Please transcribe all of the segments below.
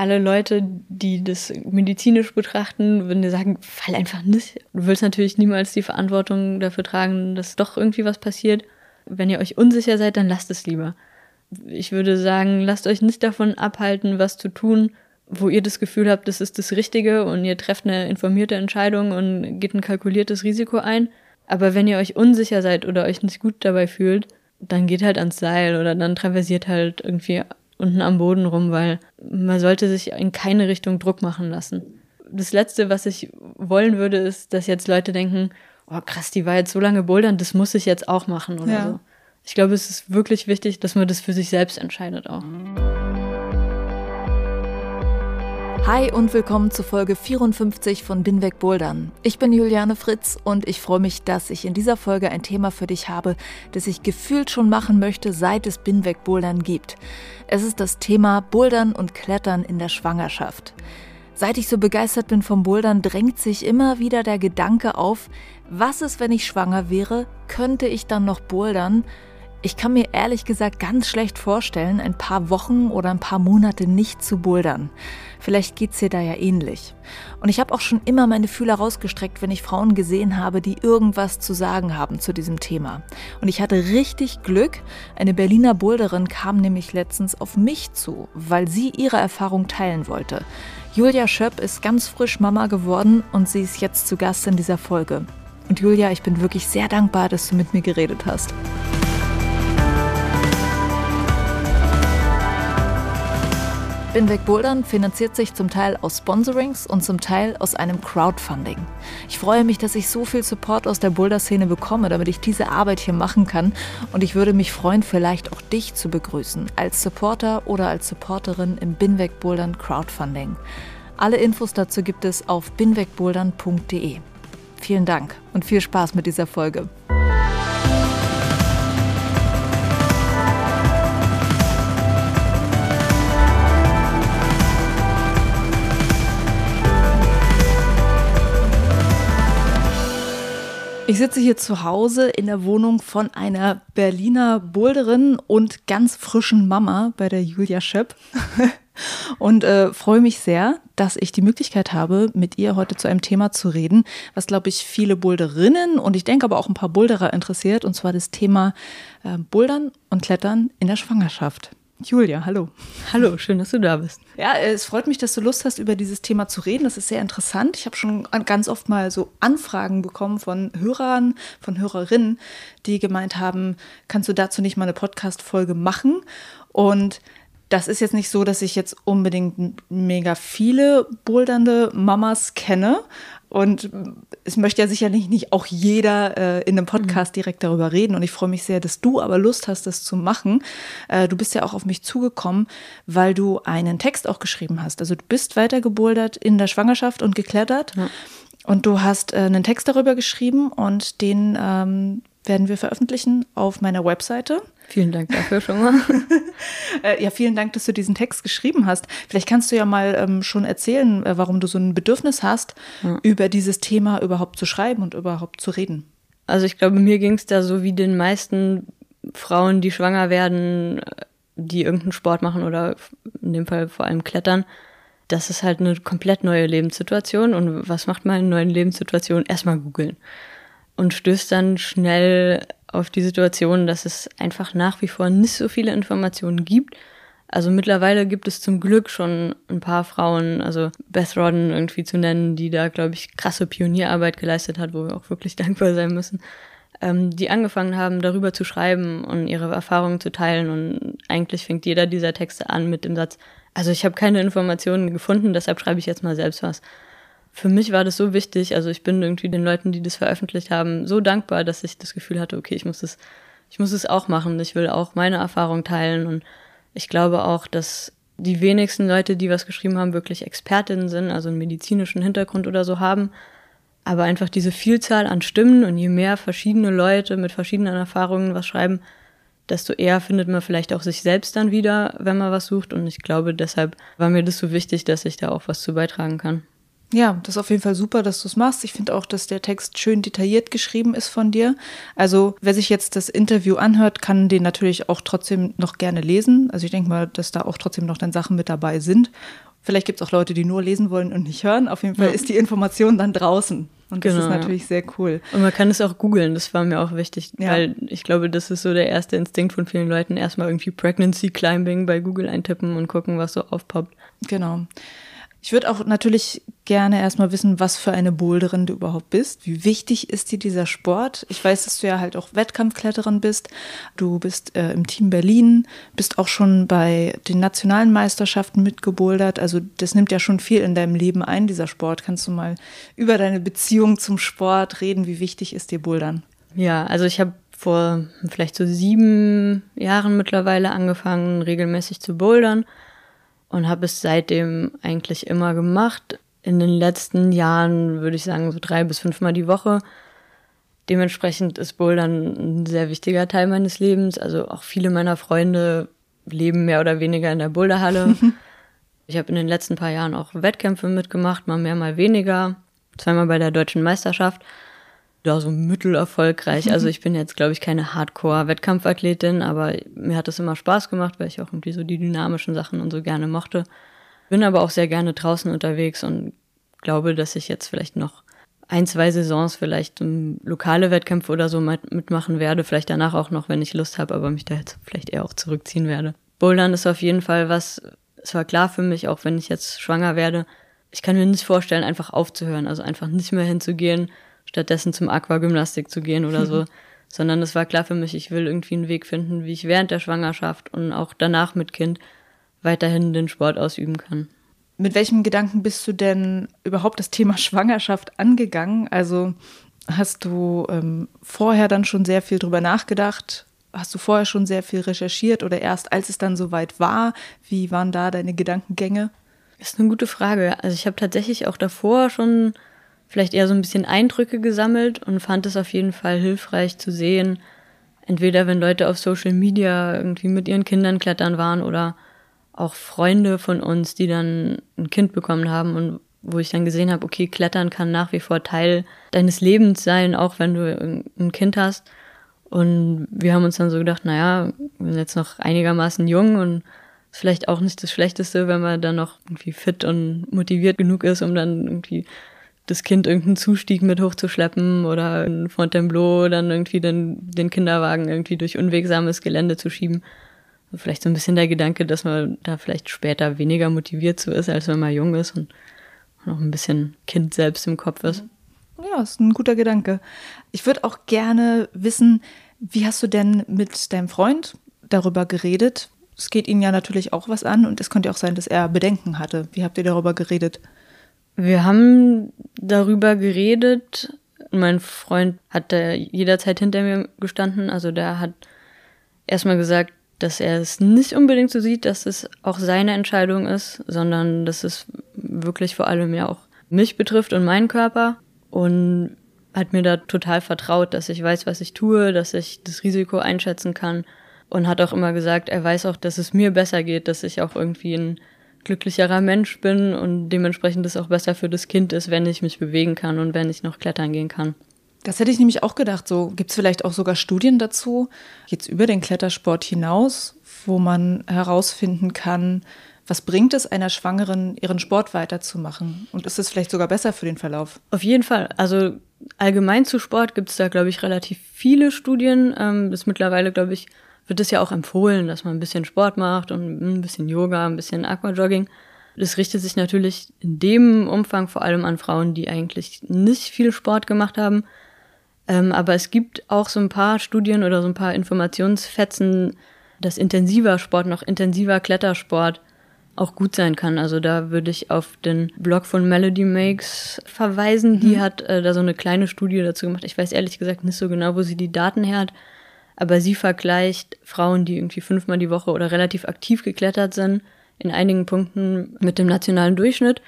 alle Leute, die das medizinisch betrachten, würden dir sagen, fall einfach nicht. Du willst natürlich niemals die Verantwortung dafür tragen, dass doch irgendwie was passiert. Wenn ihr euch unsicher seid, dann lasst es lieber. Ich würde sagen, lasst euch nicht davon abhalten, was zu tun, wo ihr das Gefühl habt, das ist das Richtige und ihr trefft eine informierte Entscheidung und geht ein kalkuliertes Risiko ein. Aber wenn ihr euch unsicher seid oder euch nicht gut dabei fühlt, dann geht halt ans Seil oder dann traversiert halt irgendwie unten am Boden rum, weil man sollte sich in keine Richtung Druck machen lassen. Das Letzte, was ich wollen würde, ist, dass jetzt Leute denken, oh krass, die war jetzt so lange bouldern, das muss ich jetzt auch machen oder ja. so. Ich glaube, es ist wirklich wichtig, dass man das für sich selbst entscheidet auch. Hi und willkommen zu Folge 54 von Binweg Bouldern. Ich bin Juliane Fritz und ich freue mich, dass ich in dieser Folge ein Thema für dich habe, das ich gefühlt schon machen möchte, seit es Binweg Bouldern gibt. Es ist das Thema Bouldern und Klettern in der Schwangerschaft. Seit ich so begeistert bin vom Bouldern, drängt sich immer wieder der Gedanke auf, was ist, wenn ich schwanger wäre? Könnte ich dann noch bouldern? Ich kann mir ehrlich gesagt ganz schlecht vorstellen, ein paar Wochen oder ein paar Monate nicht zu bouldern. Vielleicht geht's dir da ja ähnlich. Und ich habe auch schon immer meine Fühler rausgestreckt, wenn ich Frauen gesehen habe, die irgendwas zu sagen haben zu diesem Thema. Und ich hatte richtig Glück. Eine Berliner Boulderin kam nämlich letztens auf mich zu, weil sie ihre Erfahrung teilen wollte. Julia Schöpp ist ganz frisch Mama geworden und sie ist jetzt zu Gast in dieser Folge. Und Julia, ich bin wirklich sehr dankbar, dass du mit mir geredet hast. Binweg Bouldern finanziert sich zum Teil aus Sponsorings und zum Teil aus einem Crowdfunding. Ich freue mich, dass ich so viel Support aus der Boulder-Szene bekomme, damit ich diese Arbeit hier machen kann. Und ich würde mich freuen, vielleicht auch dich zu begrüßen, als Supporter oder als Supporterin im Binweg Bouldern Crowdfunding. Alle Infos dazu gibt es auf binwegbouldern.de. Vielen Dank und viel Spaß mit dieser Folge. Ich sitze hier zu Hause in der Wohnung von einer Berliner Boulderin und ganz frischen Mama bei der Julia Schöpp. und äh, freue mich sehr, dass ich die Möglichkeit habe, mit ihr heute zu einem Thema zu reden, was, glaube ich, viele Boulderinnen und ich denke aber auch ein paar Boulderer interessiert, und zwar das Thema äh, Bouldern und Klettern in der Schwangerschaft. Julia, hallo. Hallo, schön, dass du da bist. Ja, es freut mich, dass du Lust hast, über dieses Thema zu reden. Das ist sehr interessant. Ich habe schon ganz oft mal so Anfragen bekommen von Hörern, von Hörerinnen, die gemeint haben, kannst du dazu nicht mal eine Podcast-Folge machen? Und das ist jetzt nicht so, dass ich jetzt unbedingt mega viele bouldernde Mamas kenne, und es möchte ja sicherlich nicht auch jeder äh, in einem Podcast mhm. direkt darüber reden. Und ich freue mich sehr, dass du aber Lust hast, das zu machen. Äh, du bist ja auch auf mich zugekommen, weil du einen Text auch geschrieben hast. Also du bist weiter gebouldert in der Schwangerschaft und geklettert. Ja. Und du hast äh, einen Text darüber geschrieben und den ähm, werden wir veröffentlichen auf meiner Webseite. Vielen Dank dafür schon mal. Äh, ja, vielen Dank, dass du diesen Text geschrieben hast. Vielleicht kannst du ja mal ähm, schon erzählen, äh, warum du so ein Bedürfnis hast, ja. über dieses Thema überhaupt zu schreiben und überhaupt zu reden. Also ich glaube, mir ging es da so wie den meisten Frauen, die schwanger werden, die irgendeinen Sport machen oder in dem Fall vor allem klettern. Das ist halt eine komplett neue Lebenssituation. Und was macht man in neuen Lebenssituationen? Erstmal googeln und stößt dann schnell auf die Situation, dass es einfach nach wie vor nicht so viele Informationen gibt. Also mittlerweile gibt es zum Glück schon ein paar Frauen, also Beth Rodden irgendwie zu nennen, die da, glaube ich, krasse Pionierarbeit geleistet hat, wo wir auch wirklich dankbar sein müssen, ähm, die angefangen haben, darüber zu schreiben und ihre Erfahrungen zu teilen. Und eigentlich fängt jeder dieser Texte an mit dem Satz, also ich habe keine Informationen gefunden, deshalb schreibe ich jetzt mal selbst was für mich war das so wichtig. Also ich bin irgendwie den Leuten, die das veröffentlicht haben, so dankbar, dass ich das Gefühl hatte, okay, ich muss es, ich muss es auch machen. Ich will auch meine Erfahrung teilen und ich glaube auch, dass die wenigsten Leute, die was geschrieben haben, wirklich Expertinnen sind, also einen medizinischen Hintergrund oder so haben. Aber einfach diese Vielzahl an Stimmen und je mehr verschiedene Leute mit verschiedenen Erfahrungen was schreiben, desto eher findet man vielleicht auch sich selbst dann wieder, wenn man was sucht. Und ich glaube, deshalb war mir das so wichtig, dass ich da auch was zu beitragen kann. Ja, das ist auf jeden Fall super, dass du es machst. Ich finde auch, dass der Text schön detailliert geschrieben ist von dir. Also, wer sich jetzt das Interview anhört, kann den natürlich auch trotzdem noch gerne lesen. Also ich denke mal, dass da auch trotzdem noch dann Sachen mit dabei sind. Vielleicht gibt es auch Leute, die nur lesen wollen und nicht hören. Auf jeden Fall ja. ist die Information dann draußen. Und das genau, ist natürlich ja. sehr cool. Und man kann es auch googeln, das war mir auch wichtig, ja. weil ich glaube, das ist so der erste Instinkt von vielen Leuten, erstmal irgendwie Pregnancy Climbing bei Google eintippen und gucken, was so aufpoppt. Genau. Ich würde auch natürlich gerne erstmal wissen, was für eine Boulderin du überhaupt bist. Wie wichtig ist dir dieser Sport? Ich weiß, dass du ja halt auch Wettkampfkletterin bist. Du bist äh, im Team Berlin, bist auch schon bei den nationalen Meisterschaften mitgebouldert. Also das nimmt ja schon viel in deinem Leben ein, dieser Sport. Kannst du mal über deine Beziehung zum Sport reden? Wie wichtig ist dir Bouldern? Ja, also ich habe vor vielleicht so sieben Jahren mittlerweile angefangen, regelmäßig zu bouldern und habe es seitdem eigentlich immer gemacht. In den letzten Jahren würde ich sagen so drei bis fünfmal die Woche. Dementsprechend ist Bouldern ein sehr wichtiger Teil meines Lebens. Also auch viele meiner Freunde leben mehr oder weniger in der Boulderhalle. ich habe in den letzten paar Jahren auch Wettkämpfe mitgemacht, mal mehr, mal weniger. Zweimal bei der deutschen Meisterschaft ja, so mittelerfolgreich. Also ich bin jetzt, glaube ich, keine Hardcore-Wettkampfathletin, aber mir hat es immer Spaß gemacht, weil ich auch irgendwie so die dynamischen Sachen und so gerne mochte. Bin aber auch sehr gerne draußen unterwegs und glaube, dass ich jetzt vielleicht noch ein, zwei Saisons vielleicht lokale Wettkämpfe oder so mitmachen werde. Vielleicht danach auch noch, wenn ich Lust habe, aber mich da jetzt vielleicht eher auch zurückziehen werde. Bouldern ist auf jeden Fall was, es war klar für mich, auch wenn ich jetzt schwanger werde. Ich kann mir nicht vorstellen, einfach aufzuhören, also einfach nicht mehr hinzugehen, stattdessen zum Aquagymnastik zu gehen oder so. Sondern es war klar für mich, ich will irgendwie einen Weg finden, wie ich während der Schwangerschaft und auch danach mit Kind weiterhin den Sport ausüben kann. Mit welchem Gedanken bist du denn überhaupt das Thema Schwangerschaft angegangen? Also hast du ähm, vorher dann schon sehr viel drüber nachgedacht? Hast du vorher schon sehr viel recherchiert oder erst als es dann soweit war? Wie waren da deine Gedankengänge? Das ist eine gute Frage. Also ich habe tatsächlich auch davor schon vielleicht eher so ein bisschen Eindrücke gesammelt und fand es auf jeden Fall hilfreich zu sehen, entweder wenn Leute auf Social Media irgendwie mit ihren Kindern klettern waren oder auch Freunde von uns, die dann ein Kind bekommen haben und wo ich dann gesehen habe, okay, Klettern kann nach wie vor Teil deines Lebens sein, auch wenn du ein Kind hast. Und wir haben uns dann so gedacht, naja, wir sind jetzt noch einigermaßen jung und ist vielleicht auch nicht das Schlechteste, wenn man dann noch irgendwie fit und motiviert genug ist, um dann irgendwie das Kind irgendeinen Zustieg mit hochzuschleppen oder in Fontainebleau dann irgendwie den, den Kinderwagen irgendwie durch unwegsames Gelände zu schieben. Vielleicht so ein bisschen der Gedanke, dass man da vielleicht später weniger motiviert zu ist, als wenn man jung ist und noch ein bisschen Kind selbst im Kopf ist. Ja, ist ein guter Gedanke. Ich würde auch gerne wissen, wie hast du denn mit deinem Freund darüber geredet? Es geht ihn ja natürlich auch was an und es könnte auch sein, dass er Bedenken hatte. Wie habt ihr darüber geredet? Wir haben darüber geredet. Mein Freund hat da jederzeit hinter mir gestanden. Also der hat erstmal gesagt, dass er es nicht unbedingt so sieht, dass es auch seine Entscheidung ist, sondern dass es wirklich vor allem ja auch mich betrifft und meinen Körper. Und hat mir da total vertraut, dass ich weiß, was ich tue, dass ich das Risiko einschätzen kann. Und hat auch immer gesagt, er weiß auch, dass es mir besser geht, dass ich auch irgendwie ein glücklicherer Mensch bin und dementsprechend es auch besser für das Kind ist, wenn ich mich bewegen kann und wenn ich noch klettern gehen kann. Das hätte ich nämlich auch gedacht. So gibt es vielleicht auch sogar Studien dazu, jetzt über den Klettersport hinaus, wo man herausfinden kann, was bringt es einer Schwangeren, ihren Sport weiterzumachen? Und ist es vielleicht sogar besser für den Verlauf? Auf jeden Fall. Also allgemein zu Sport gibt es da, glaube ich, relativ viele Studien. Ähm, ist mittlerweile, glaube ich, wird es ja auch empfohlen, dass man ein bisschen Sport macht und ein bisschen Yoga, ein bisschen Aquajogging. Das richtet sich natürlich in dem Umfang vor allem an Frauen, die eigentlich nicht viel Sport gemacht haben. Ähm, aber es gibt auch so ein paar Studien oder so ein paar Informationsfetzen, dass intensiver Sport, noch intensiver Klettersport auch gut sein kann. Also da würde ich auf den Blog von Melody Makes verweisen. Mhm. Die hat äh, da so eine kleine Studie dazu gemacht. Ich weiß ehrlich gesagt nicht so genau, wo sie die Daten her hat. Aber sie vergleicht Frauen, die irgendwie fünfmal die Woche oder relativ aktiv geklettert sind, in einigen Punkten mit dem nationalen Durchschnitt.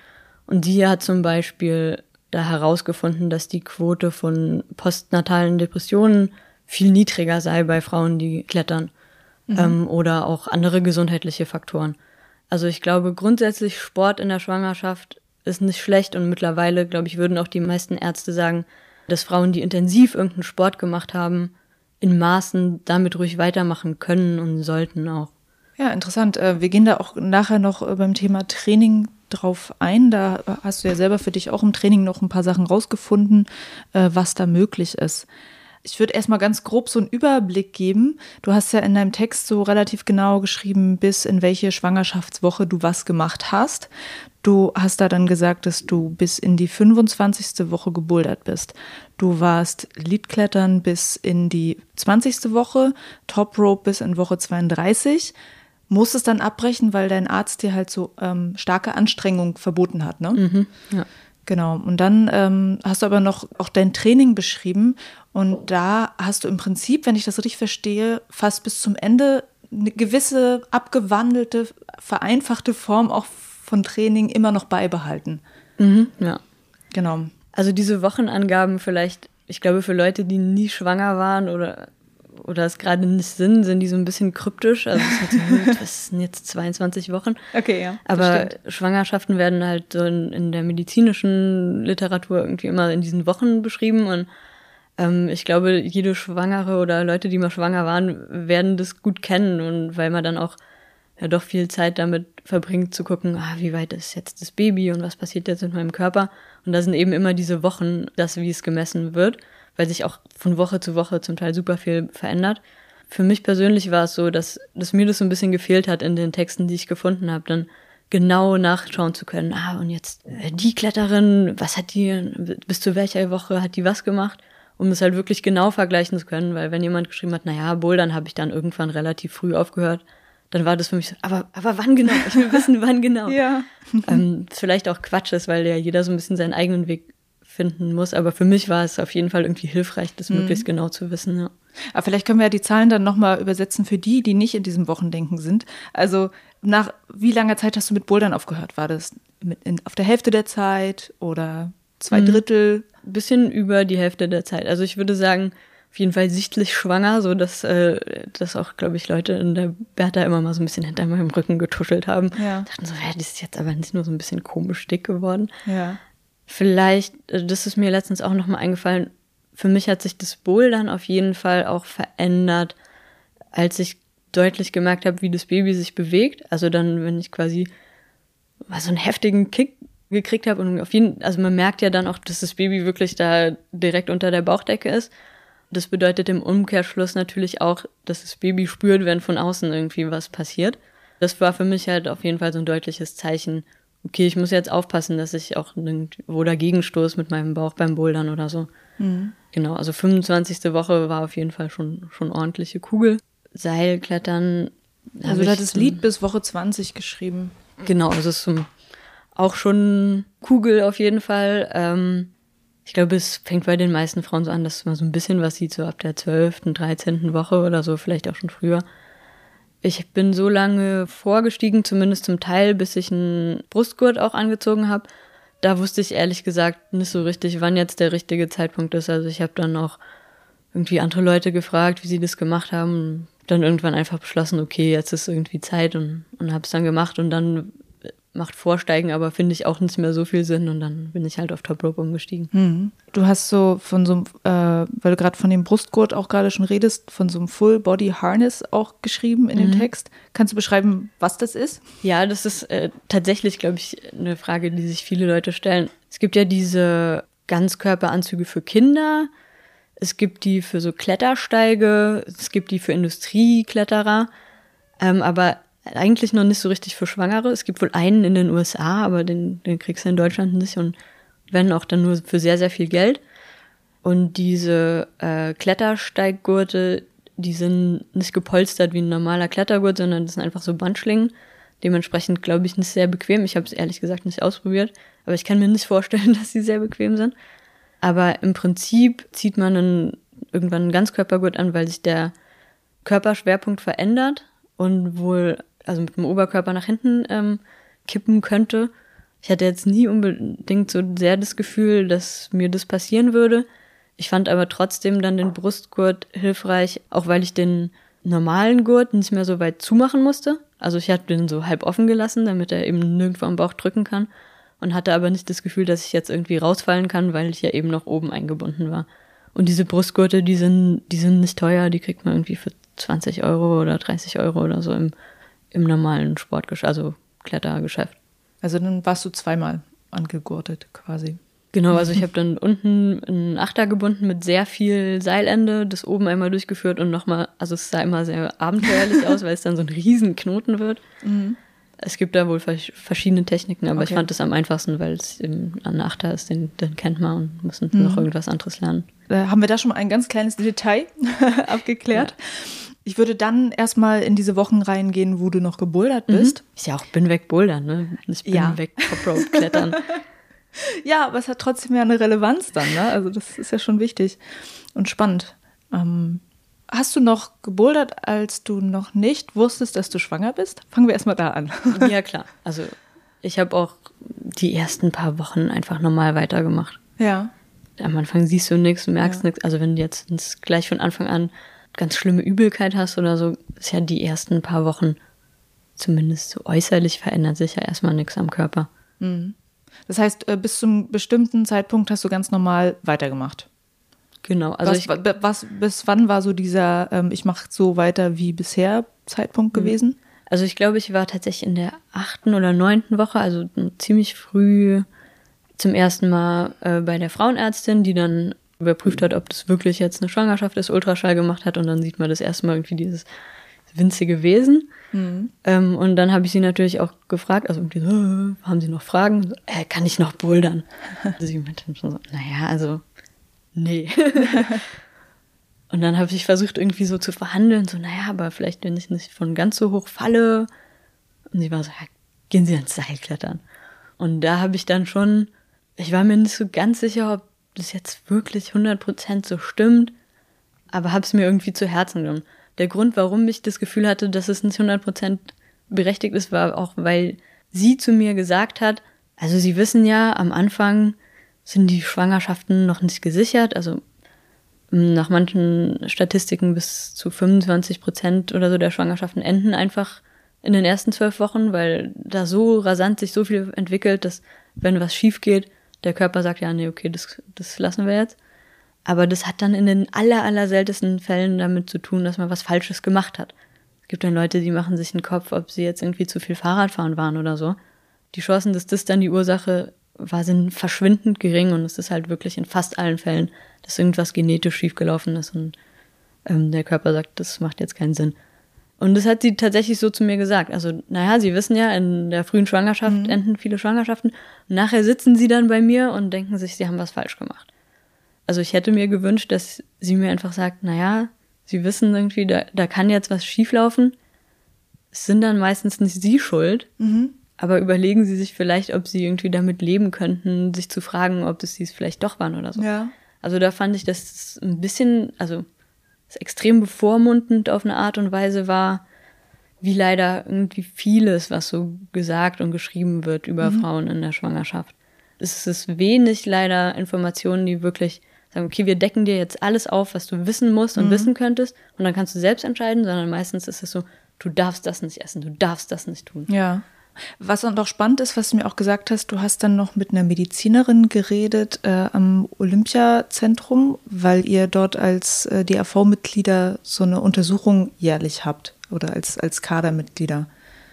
Und sie hat zum Beispiel da herausgefunden, dass die Quote von postnatalen Depressionen viel niedriger sei bei Frauen, die klettern. Mhm. Ähm, oder auch andere gesundheitliche Faktoren. Also ich glaube grundsätzlich Sport in der Schwangerschaft ist nicht schlecht und mittlerweile, glaube ich, würden auch die meisten Ärzte sagen, dass Frauen, die intensiv irgendeinen Sport gemacht haben, in Maßen damit ruhig weitermachen können und sollten auch. Ja, interessant. Äh, wir gehen da auch nachher noch äh, beim Thema Training drauf ein. Da hast du ja selber für dich auch im Training noch ein paar Sachen rausgefunden, äh, was da möglich ist. Ich würde erstmal ganz grob so einen Überblick geben. Du hast ja in deinem Text so relativ genau geschrieben, bis in welche Schwangerschaftswoche du was gemacht hast. Du hast da dann gesagt, dass du bis in die 25. Woche gebouldert bist. Du warst Leadklettern bis in die 20. Woche, Top Rope bis in Woche 32 musstest dann abbrechen, weil dein Arzt dir halt so ähm, starke Anstrengung verboten hat, ne? Mhm, ja. Genau. Und dann ähm, hast du aber noch auch dein Training beschrieben. Und da hast du im Prinzip, wenn ich das richtig verstehe, fast bis zum Ende eine gewisse abgewandelte, vereinfachte Form auch von Training immer noch beibehalten. Mhm, ja. Genau. Also diese Wochenangaben vielleicht, ich glaube, für Leute, die nie schwanger waren oder oder es gerade nicht sind, sind die so ein bisschen kryptisch. Also es hat so, was sind jetzt 22 Wochen? Okay, ja. Aber Schwangerschaften werden halt so in, in, der medizinischen Literatur irgendwie immer in diesen Wochen beschrieben und ähm, ich glaube, jede Schwangere oder Leute, die mal schwanger waren, werden das gut kennen und weil man dann auch ja doch viel Zeit damit verbringt zu gucken, ah, wie weit ist jetzt das Baby und was passiert jetzt mit meinem Körper. Und da sind eben immer diese Wochen, das, wie es gemessen wird weil sich auch von Woche zu Woche zum Teil super viel verändert. Für mich persönlich war es so, dass, dass mir das so ein bisschen gefehlt hat in den Texten, die ich gefunden habe, dann genau nachschauen zu können. Ah, und jetzt äh, die Kletterin, was hat die, bis zu welcher Woche hat die was gemacht? Um es halt wirklich genau vergleichen zu können, weil wenn jemand geschrieben hat, naja, Bouldern habe ich dann irgendwann relativ früh aufgehört, dann war das für mich so, aber, aber wann genau? Ich will wissen, wann genau. ja. ähm, vielleicht auch Quatsch ist, weil ja jeder so ein bisschen seinen eigenen Weg finden muss. Aber für mich war es auf jeden Fall irgendwie hilfreich, das mhm. möglichst genau zu wissen. Ja. Aber vielleicht können wir ja die Zahlen dann nochmal übersetzen für die, die nicht in diesem Wochendenken sind. Also nach wie langer Zeit hast du mit Bouldern aufgehört? War das in, auf der Hälfte der Zeit oder zwei mhm. Drittel? Ein bisschen über die Hälfte der Zeit. Also ich würde sagen, auf jeden Fall sichtlich schwanger, so dass, äh, dass auch, glaube ich, Leute in der Bertha immer mal so ein bisschen hinter meinem Rücken getuschelt haben. Ja. Dachten so, ja, die ist jetzt aber nicht nur so ein bisschen komisch dick geworden. Ja. Vielleicht, äh, das ist mir letztens auch nochmal eingefallen, für mich hat sich das Bouldern auf jeden Fall auch verändert, als ich deutlich gemerkt habe, wie das Baby sich bewegt. Also dann, wenn ich quasi mal so einen heftigen Kick gekriegt habe und auf jeden, also man merkt ja dann auch, dass das Baby wirklich da direkt unter der Bauchdecke ist. Das bedeutet im Umkehrschluss natürlich auch, dass das Baby spürt, wenn von außen irgendwie was passiert. Das war für mich halt auf jeden Fall so ein deutliches Zeichen, okay, ich muss jetzt aufpassen, dass ich auch nirgendwo dagegen stoße mit meinem Bauch beim Bouldern oder so. Mhm. Genau, also 25. Woche war auf jeden Fall schon, schon ordentliche Kugel. Seilklettern. Also du hattest Lied bis Woche 20 geschrieben. Genau, also es ist auch schon Kugel auf jeden Fall. Ähm, ich glaube, es fängt bei den meisten Frauen so an, dass man so ein bisschen was sieht, so ab der 12., 13. Woche oder so, vielleicht auch schon früher. Ich bin so lange vorgestiegen, zumindest zum Teil, bis ich einen Brustgurt auch angezogen habe. Da wusste ich ehrlich gesagt nicht so richtig, wann jetzt der richtige Zeitpunkt ist. Also ich habe dann auch irgendwie andere Leute gefragt, wie sie das gemacht haben. Dann irgendwann einfach beschlossen, okay, jetzt ist irgendwie Zeit und, und habe es dann gemacht. Und dann macht Vorsteigen, aber finde ich auch nicht mehr so viel Sinn und dann bin ich halt auf Top Rope umgestiegen. Mhm. Du hast so von so einem, äh, weil du gerade von dem Brustgurt auch gerade schon redest, von so einem Full Body Harness auch geschrieben in mhm. dem Text. Kannst du beschreiben, was das ist? Ja, das ist äh, tatsächlich, glaube ich, eine Frage, die sich viele Leute stellen. Es gibt ja diese Ganzkörperanzüge für Kinder. Es gibt die für so Klettersteige, es gibt die für Industriekletterer. Ähm, aber eigentlich noch nicht so richtig für Schwangere. Es gibt wohl einen in den USA, aber den, den kriegst du in Deutschland nicht und wenn auch dann nur für sehr, sehr viel Geld. Und diese äh, Klettersteiggurte, die sind nicht gepolstert wie ein normaler Klettergurt, sondern das sind einfach so Bandschlingen. Dementsprechend glaube ich nicht sehr bequem. Ich habe es ehrlich gesagt nicht ausprobiert, aber ich kann mir nicht vorstellen, dass sie sehr bequem sind. Aber im Prinzip zieht man dann irgendwann einen Ganzkörpergurt an, weil sich der Körperschwerpunkt verändert und wohl also mit dem Oberkörper nach hinten ähm, kippen könnte. Ich hatte jetzt nie unbedingt so sehr das Gefühl, dass mir das passieren würde. Ich fand aber trotzdem dann den Brustgurt hilfreich, auch weil ich den normalen Gurt nicht mehr so weit zumachen musste. Also ich hatte den so halb offen gelassen, damit er eben nirgendwo am Bauch drücken kann. Und hatte aber nicht das Gefühl, dass ich jetzt irgendwie rausfallen kann, weil ich ja eben noch oben eingebunden war. Und diese Brustgurte, die sind, die sind nicht teuer, die kriegt man irgendwie für 20 Euro oder 30 Euro oder so im, im normalen Sportgeschäft, also Klettergeschäft. Also dann warst du zweimal angegurtet quasi. Genau, also ich habe dann unten einen Achter gebunden mit sehr viel Seilende, das oben einmal durchgeführt und nochmal, also es sah immer sehr abenteuerlich aus, weil es dann so ein riesen Knoten wird. Mhm. Es gibt da wohl verschiedene Techniken, aber okay. ich fand es am einfachsten, weil es eben ein Achter ist, den, den kennt man und müssen mhm. noch irgendwas anderes lernen. Äh, haben wir da schon mal ein ganz kleines Detail abgeklärt? Ja. Ich würde dann erstmal in diese Wochen reingehen, wo du noch gebouldert mhm. bist. Mhm. Ist ja auch bin weg bouldern, ne? Ich bin ja. weg Top klettern. ja, aber es hat trotzdem ja eine Relevanz dann, ne? Also das ist ja schon wichtig und spannend. Ähm, hast du noch gebouldert, als du noch nicht wusstest, dass du schwanger bist? Fangen wir erstmal da an. ja, klar. Also ich habe auch die ersten paar Wochen einfach normal weitergemacht. Ja. Am Anfang siehst du nichts, merkst ja. nichts. Also wenn du jetzt gleich von Anfang an ganz schlimme Übelkeit hast oder so, ist ja die ersten paar Wochen zumindest so äußerlich verändert sich ja erstmal nichts am Körper. Mhm. Das heißt, äh, bis zum bestimmten Zeitpunkt hast du ganz normal weitergemacht. Genau. Also was, ich, was, bis wann war so dieser ähm, Ich mache so weiter wie bisher Zeitpunkt mhm. gewesen? Also ich glaube, ich war tatsächlich in der achten oder neunten Woche, also ziemlich früh zum ersten Mal äh, bei der Frauenärztin, die dann überprüft hat, ob das wirklich jetzt eine Schwangerschaft ist, Ultraschall gemacht hat und dann sieht man das erste Mal irgendwie dieses winzige Wesen. Mhm. Ähm, und dann habe ich sie natürlich auch gefragt, also irgendwie so, äh, haben Sie noch Fragen? So, äh, kann ich noch bouldern? Also sie meinte schon so, naja, also nee. und dann habe ich versucht irgendwie so zu verhandeln, so, naja, aber vielleicht, wenn ich nicht von ganz so hoch falle. Und sie war so, ja, gehen Sie ans Seil klettern. Und da habe ich dann schon, ich war mir nicht so ganz sicher, ob das jetzt wirklich 100% so stimmt, aber habe es mir irgendwie zu Herzen genommen. Der Grund, warum ich das Gefühl hatte, dass es nicht 100% berechtigt ist, war auch, weil sie zu mir gesagt hat, also sie wissen ja, am Anfang sind die Schwangerschaften noch nicht gesichert, also nach manchen Statistiken bis zu 25 Prozent oder so der Schwangerschaften enden einfach in den ersten zwölf Wochen, weil da so rasant sich so viel entwickelt, dass wenn was schief geht, der Körper sagt, ja, nee, okay, das, das lassen wir jetzt. Aber das hat dann in den aller, aller seltensten Fällen damit zu tun, dass man was Falsches gemacht hat. Es gibt dann Leute, die machen sich einen Kopf, ob sie jetzt irgendwie zu viel Fahrradfahren waren oder so. Die Chancen, dass das dann die Ursache war, sind verschwindend gering und es ist halt wirklich in fast allen Fällen, dass irgendwas genetisch schiefgelaufen ist und ähm, der Körper sagt, das macht jetzt keinen Sinn. Und das hat sie tatsächlich so zu mir gesagt. Also, naja, sie wissen ja, in der frühen Schwangerschaft mhm. enden viele Schwangerschaften. Und nachher sitzen sie dann bei mir und denken sich, sie haben was falsch gemacht. Also ich hätte mir gewünscht, dass sie mir einfach sagt, naja, sie wissen irgendwie, da, da kann jetzt was schieflaufen. Es sind dann meistens nicht sie schuld, mhm. aber überlegen sie sich vielleicht, ob sie irgendwie damit leben könnten, sich zu fragen, ob das sie es vielleicht doch waren oder so. Ja. Also da fand ich, dass es ein bisschen, also es extrem bevormundend auf eine Art und Weise war, wie leider irgendwie vieles, was so gesagt und geschrieben wird über mhm. Frauen in der Schwangerschaft. Es ist wenig leider Informationen, die wirklich sagen, okay, wir decken dir jetzt alles auf, was du wissen musst und mhm. wissen könntest und dann kannst du selbst entscheiden, sondern meistens ist es so, du darfst das nicht essen, du darfst das nicht tun. Ja. Was dann doch spannend ist, was du mir auch gesagt hast, du hast dann noch mit einer Medizinerin geredet äh, am Olympiazentrum, weil ihr dort als äh, DAV-Mitglieder so eine Untersuchung jährlich habt oder als, als Kadermitglieder.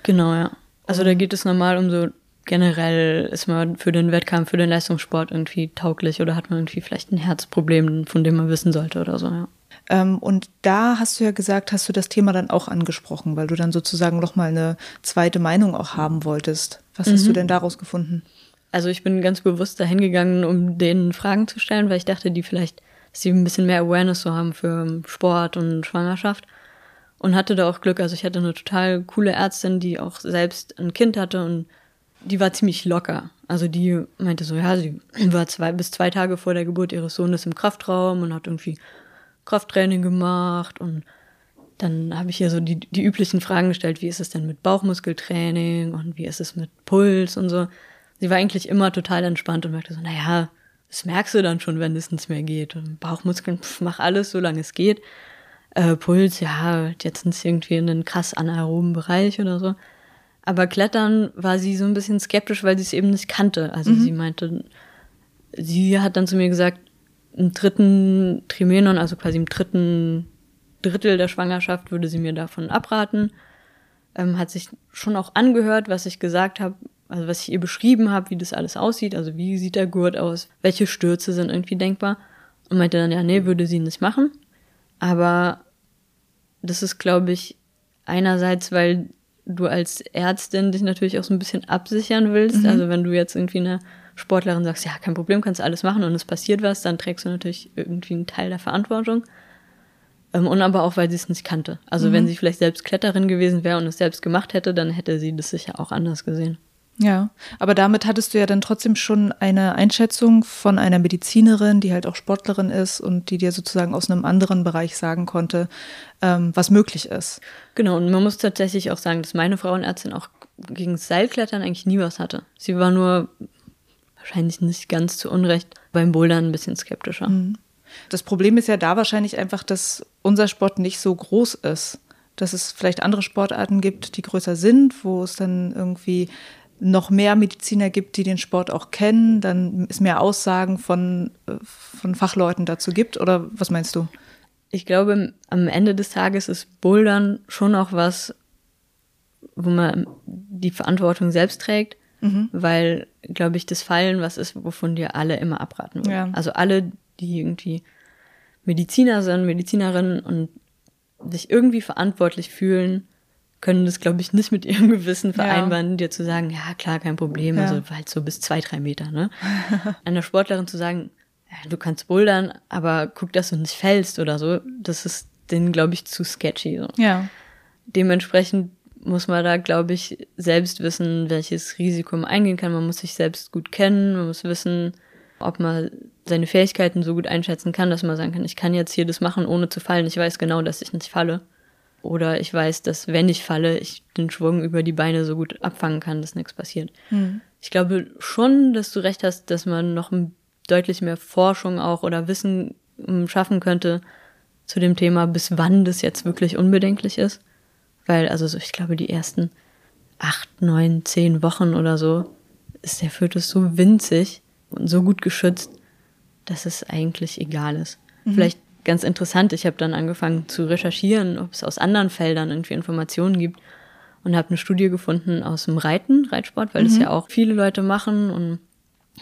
Genau, ja. Also da geht es normal um so generell ist man für den Wettkampf, für den Leistungssport irgendwie tauglich oder hat man irgendwie vielleicht ein Herzproblem, von dem man wissen sollte oder so, ja. Ähm, und da hast du ja gesagt, hast du das Thema dann auch angesprochen, weil du dann sozusagen nochmal eine zweite Meinung auch haben wolltest. Was mhm. hast du mhm. denn daraus gefunden? Also ich bin ganz bewusst dahin gegangen, um denen Fragen zu stellen, weil ich dachte, die vielleicht, dass sie ein bisschen mehr Awareness so haben für Sport und Schwangerschaft. Und hatte da auch Glück. Also ich hatte eine total coole Ärztin, die auch selbst ein Kind hatte und die war ziemlich locker. Also die meinte so, ja, sie war zwei bis zwei Tage vor der Geburt ihres Sohnes im Kraftraum und hat irgendwie Krafttraining gemacht und dann habe ich hier so die, die üblichen Fragen gestellt, wie ist es denn mit Bauchmuskeltraining und wie ist es mit Puls und so. Sie war eigentlich immer total entspannt und merkte so, naja, das merkst du dann schon, wenn es nicht mehr geht. Und Bauchmuskeln, pff, mach alles, solange es geht. Äh, Puls, ja, jetzt sind es irgendwie in einen krass anaeroben Bereich oder so. Aber Klettern war sie so ein bisschen skeptisch, weil sie es eben nicht kannte. Also mhm. sie meinte, sie hat dann zu mir gesagt, im dritten Trimenon, also quasi im dritten Drittel der Schwangerschaft, würde sie mir davon abraten. Ähm, hat sich schon auch angehört, was ich gesagt habe, also was ich ihr beschrieben habe, wie das alles aussieht, also wie sieht der Gurt aus, welche Stürze sind irgendwie denkbar. Und meinte dann, ja, nee, würde sie nicht machen. Aber das ist, glaube ich, einerseits, weil du als Ärztin dich natürlich auch so ein bisschen absichern willst. Mhm. Also wenn du jetzt irgendwie eine Sportlerin sagst, ja, kein Problem, kannst alles machen und es passiert was, dann trägst du natürlich irgendwie einen Teil der Verantwortung. Ähm, und aber auch, weil sie es nicht kannte. Also mhm. wenn sie vielleicht selbst Kletterin gewesen wäre und es selbst gemacht hätte, dann hätte sie das sicher auch anders gesehen. Ja, aber damit hattest du ja dann trotzdem schon eine Einschätzung von einer Medizinerin, die halt auch Sportlerin ist und die dir sozusagen aus einem anderen Bereich sagen konnte, ähm, was möglich ist. Genau, und man muss tatsächlich auch sagen, dass meine Frauenärztin auch gegen Seilklettern eigentlich nie was hatte. Sie war nur wahrscheinlich nicht ganz zu Unrecht beim Bouldern ein bisschen skeptischer. Mhm. Das Problem ist ja da wahrscheinlich einfach, dass unser Sport nicht so groß ist dass es vielleicht andere Sportarten gibt, die größer sind, wo es dann irgendwie noch mehr Mediziner gibt, die den Sport auch kennen, dann es mehr Aussagen von, äh, von Fachleuten dazu gibt? Oder was meinst du? Ich glaube, am Ende des Tages ist Bouldern schon auch was, wo man die Verantwortung selbst trägt, mhm. weil, glaube ich, das Fallen was ist, wovon dir alle immer abraten würden. Ja. Also alle, die irgendwie Mediziner sind, Medizinerinnen und sich irgendwie verantwortlich fühlen, können das, glaube ich, nicht mit ihrem Gewissen vereinbaren, ja. dir zu sagen, ja, klar, kein Problem, ja. also halt so bis zwei, drei Meter, ne? Einer Sportlerin zu sagen, ja, du kannst bouldern, aber guck, dass du nicht fällst oder so, das ist denen, glaube ich, zu sketchy. So. Ja. Dementsprechend muss man da, glaube ich, selbst wissen, welches Risiko man eingehen kann. Man muss sich selbst gut kennen, man muss wissen, ob man seine Fähigkeiten so gut einschätzen kann, dass man sagen kann, ich kann jetzt hier das machen, ohne zu fallen. Ich weiß genau, dass ich nicht falle. Oder ich weiß, dass wenn ich falle, ich den Schwung über die Beine so gut abfangen kann, dass nichts passiert. Mhm. Ich glaube schon, dass du recht hast, dass man noch deutlich mehr Forschung auch oder Wissen schaffen könnte zu dem Thema, bis wann das jetzt wirklich unbedenklich ist. Weil, also ich glaube, die ersten acht, neun, zehn Wochen oder so ist der Fötus so winzig und so gut geschützt, dass es eigentlich egal ist. Mhm. Vielleicht ganz interessant. Ich habe dann angefangen zu recherchieren, ob es aus anderen Feldern irgendwie Informationen gibt und habe eine Studie gefunden aus dem Reiten, Reitsport, weil mhm. das ja auch viele Leute machen und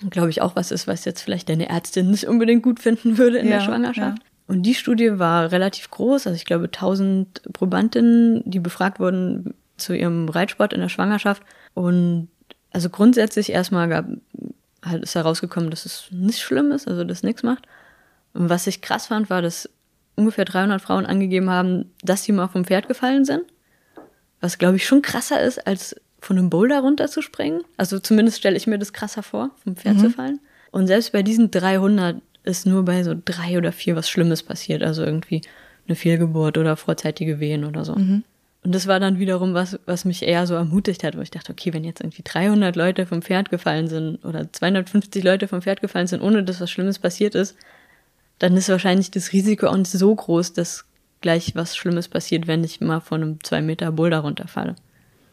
glaube ich auch was ist, was jetzt vielleicht deine Ärztin nicht unbedingt gut finden würde in ja, der Schwangerschaft. Ja. Und die Studie war relativ groß, also ich glaube 1000 Probandinnen, die befragt wurden zu ihrem Reitsport in der Schwangerschaft und also grundsätzlich erstmal gab, halt ist herausgekommen, dass es nicht schlimm ist, also dass nichts macht. Und was ich krass fand, war, dass ungefähr 300 Frauen angegeben haben, dass sie mal vom Pferd gefallen sind. Was, glaube ich, schon krasser ist, als von einem Boulder runterzuspringen. Also zumindest stelle ich mir das krasser vor, vom Pferd mhm. zu fallen. Und selbst bei diesen 300 ist nur bei so drei oder vier was Schlimmes passiert. Also irgendwie eine Fehlgeburt oder vorzeitige Wehen oder so. Mhm. Und das war dann wiederum was, was mich eher so ermutigt hat, wo ich dachte, okay, wenn jetzt irgendwie 300 Leute vom Pferd gefallen sind oder 250 Leute vom Pferd gefallen sind, ohne dass was Schlimmes passiert ist, dann ist wahrscheinlich das Risiko auch nicht so groß, dass gleich was Schlimmes passiert, wenn ich mal von einem zwei Meter Boulder runterfalle.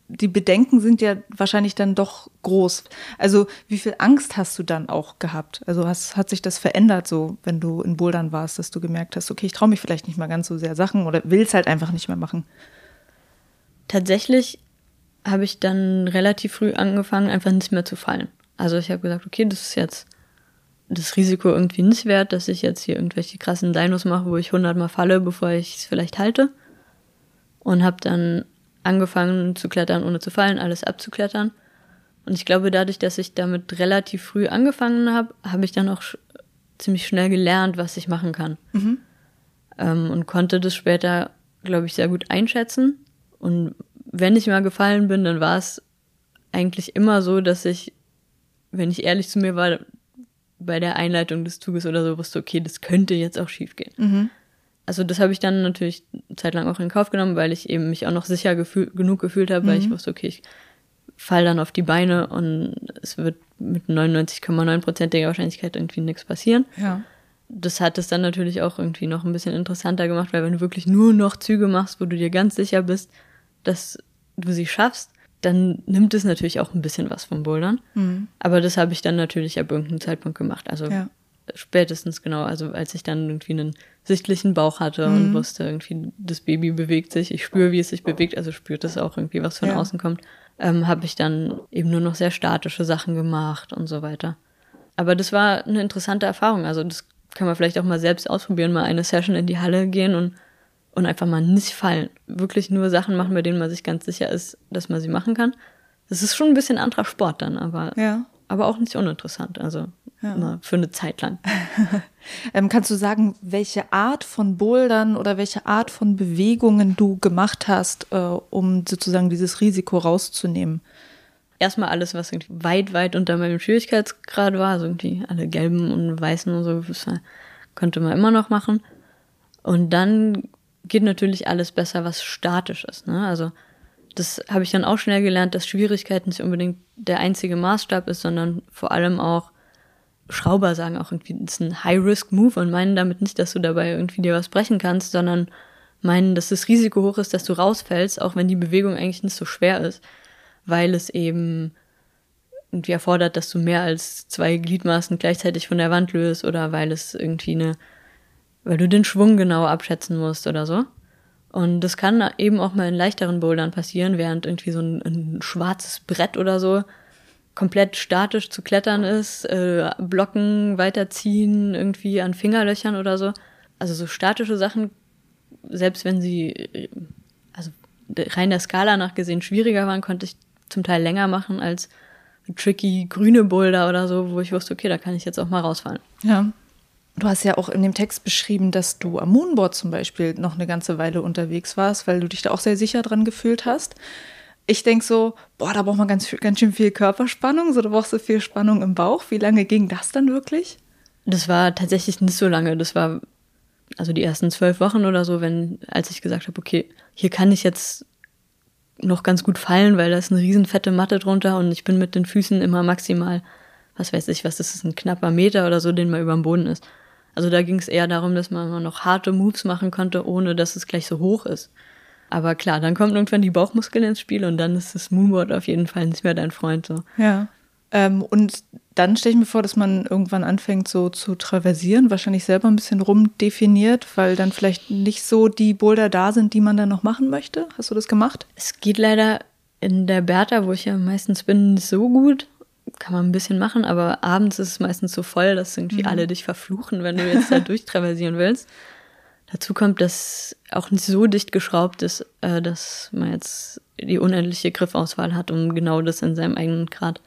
Die Bedenken sind ja wahrscheinlich dann doch groß. Also wie viel Angst hast du dann auch gehabt? Also hast, hat sich das verändert so, wenn du in Bouldern warst, dass du gemerkt hast, okay, ich traue mich vielleicht nicht mal ganz so sehr Sachen oder will es halt einfach nicht mehr machen? Tatsächlich habe ich dann relativ früh angefangen, einfach nicht mehr zu fallen. Also ich habe gesagt, okay, das ist jetzt das Risiko irgendwie nicht wert, dass ich jetzt hier irgendwelche krassen Dinos mache, wo ich hundertmal falle, bevor ich es vielleicht halte. Und habe dann angefangen zu klettern, ohne zu fallen, alles abzuklettern. Und ich glaube, dadurch, dass ich damit relativ früh angefangen habe, habe ich dann auch sch ziemlich schnell gelernt, was ich machen kann. Mhm. Ähm, und konnte das später, glaube ich, sehr gut einschätzen. Und wenn ich mal gefallen bin, dann war es eigentlich immer so, dass ich, wenn ich ehrlich zu mir war, bei der Einleitung des Zuges oder so wusste, okay, das könnte jetzt auch schief gehen. Mhm. Also das habe ich dann natürlich eine Zeit lang auch in Kauf genommen, weil ich eben mich auch noch sicher gefühl, genug gefühlt habe, mhm. weil ich mhm. wusste, okay, ich fall dann auf die Beine und es wird mit 99,9%iger Wahrscheinlichkeit irgendwie nichts passieren. Ja. Das hat es dann natürlich auch irgendwie noch ein bisschen interessanter gemacht, weil wenn du wirklich nur noch Züge machst, wo du dir ganz sicher bist, dass du sie schaffst, dann nimmt es natürlich auch ein bisschen was vom Bouldern. Mhm. Aber das habe ich dann natürlich ab irgendeinem Zeitpunkt gemacht. Also ja. spätestens genau, also als ich dann irgendwie einen sichtlichen Bauch hatte mhm. und wusste, irgendwie das Baby bewegt sich, ich spüre, wie es sich bewegt, also spürt es auch irgendwie, was von ja. außen kommt ähm, habe ich dann eben nur noch sehr statische Sachen gemacht und so weiter. Aber das war eine interessante Erfahrung. Also das kann man vielleicht auch mal selbst ausprobieren, mal eine Session in die Halle gehen und, und einfach mal nicht fallen. Wirklich nur Sachen machen, bei denen man sich ganz sicher ist, dass man sie machen kann. Das ist schon ein bisschen anderer Sport dann, aber, ja. aber auch nicht uninteressant. Also ja. für eine Zeit lang. ähm, kannst du sagen, welche Art von Bouldern oder welche Art von Bewegungen du gemacht hast, äh, um sozusagen dieses Risiko rauszunehmen? Erstmal alles, was irgendwie weit, weit unter meinem Schwierigkeitsgrad war, also irgendwie alle gelben und weißen und so, das konnte man immer noch machen. Und dann geht natürlich alles besser, was statisch ist. Ne? Also das habe ich dann auch schnell gelernt, dass Schwierigkeit nicht unbedingt der einzige Maßstab ist, sondern vor allem auch Schrauber sagen auch irgendwie, das ist ein High-Risk-Move und meinen damit nicht, dass du dabei irgendwie dir was brechen kannst, sondern meinen, dass das Risiko hoch ist, dass du rausfällst, auch wenn die Bewegung eigentlich nicht so schwer ist, weil es eben irgendwie erfordert, dass du mehr als zwei Gliedmaßen gleichzeitig von der Wand löst oder weil es irgendwie eine, weil du den Schwung genau abschätzen musst oder so. Und das kann eben auch mal in leichteren Bouldern passieren, während irgendwie so ein, ein schwarzes Brett oder so komplett statisch zu klettern ist, äh, blocken, weiterziehen, irgendwie an Fingerlöchern oder so. Also so statische Sachen, selbst wenn sie äh, also rein der Skala nach gesehen schwieriger waren, konnte ich zum Teil länger machen als tricky grüne Boulder oder so, wo ich wusste, okay, da kann ich jetzt auch mal rausfallen. Ja. Du hast ja auch in dem Text beschrieben, dass du am Moonboard zum Beispiel noch eine ganze Weile unterwegs warst, weil du dich da auch sehr sicher dran gefühlt hast ich denke so, boah, da braucht man ganz, ganz schön viel Körperspannung, so da brauchst du viel Spannung im Bauch. Wie lange ging das dann wirklich? Das war tatsächlich nicht so lange. Das war also die ersten zwölf Wochen oder so, wenn, als ich gesagt habe, okay, hier kann ich jetzt noch ganz gut fallen, weil da ist eine riesen fette Matte drunter und ich bin mit den Füßen immer maximal, was weiß ich, was das ist, ein knapper Meter oder so, den man über dem Boden ist. Also da ging es eher darum, dass man noch harte Moves machen konnte, ohne dass es gleich so hoch ist. Aber klar, dann kommen irgendwann die Bauchmuskeln ins Spiel und dann ist das Moonboard auf jeden Fall nicht mehr dein Freund. So. Ja. Ähm, und dann stelle ich mir vor, dass man irgendwann anfängt so zu traversieren, wahrscheinlich selber ein bisschen rumdefiniert, weil dann vielleicht nicht so die Boulder da sind, die man dann noch machen möchte. Hast du das gemacht? Es geht leider in der Bertha, wo ich ja meistens bin, nicht so gut. Kann man ein bisschen machen, aber abends ist es meistens so voll, dass irgendwie mhm. alle dich verfluchen, wenn du jetzt da durchtraversieren willst. Dazu kommt, dass auch nicht so dicht geschraubt ist, äh, dass man jetzt die unendliche Griffauswahl hat, um genau das in seinem eigenen Grad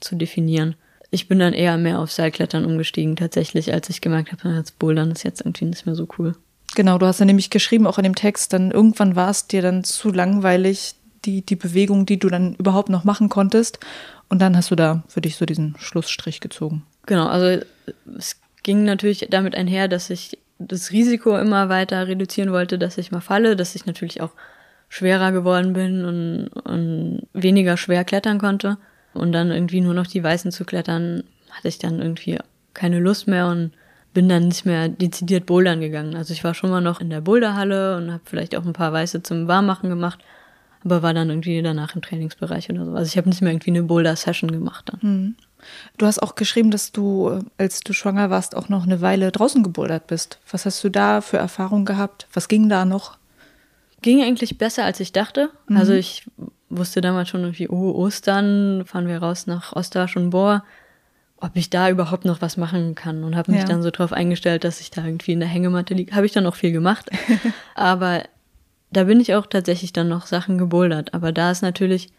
zu definieren. Ich bin dann eher mehr auf Seilklettern umgestiegen, tatsächlich, als ich gemerkt habe, das Bouldern ist jetzt irgendwie nicht mehr so cool. Genau, du hast ja nämlich geschrieben, auch in dem Text, dann irgendwann war es dir dann zu langweilig, die, die Bewegung, die du dann überhaupt noch machen konntest. Und dann hast du da für dich so diesen Schlussstrich gezogen. Genau, also es ging natürlich damit einher, dass ich das Risiko immer weiter reduzieren wollte, dass ich mal falle, dass ich natürlich auch schwerer geworden bin und, und weniger schwer klettern konnte. Und dann irgendwie nur noch die Weißen zu klettern, hatte ich dann irgendwie keine Lust mehr und bin dann nicht mehr dezidiert bouldern gegangen. Also ich war schon mal noch in der Boulderhalle und habe vielleicht auch ein paar Weiße zum Warmmachen gemacht, aber war dann irgendwie danach im Trainingsbereich oder so. Also ich habe nicht mehr irgendwie eine Boulder-Session gemacht dann. Mhm. Du hast auch geschrieben, dass du, als du schwanger warst, auch noch eine Weile draußen gebouldert bist. Was hast du da für Erfahrungen gehabt? Was ging da noch? Ging eigentlich besser, als ich dachte. Mhm. Also ich wusste damals schon irgendwie, oh, Ostern, fahren wir raus nach Ostersch und Bohr, ob ich da überhaupt noch was machen kann. Und habe mich ja. dann so drauf eingestellt, dass ich da irgendwie in der Hängematte liege. Habe ich dann auch viel gemacht. Aber da bin ich auch tatsächlich dann noch Sachen gebouldert. Aber da ist natürlich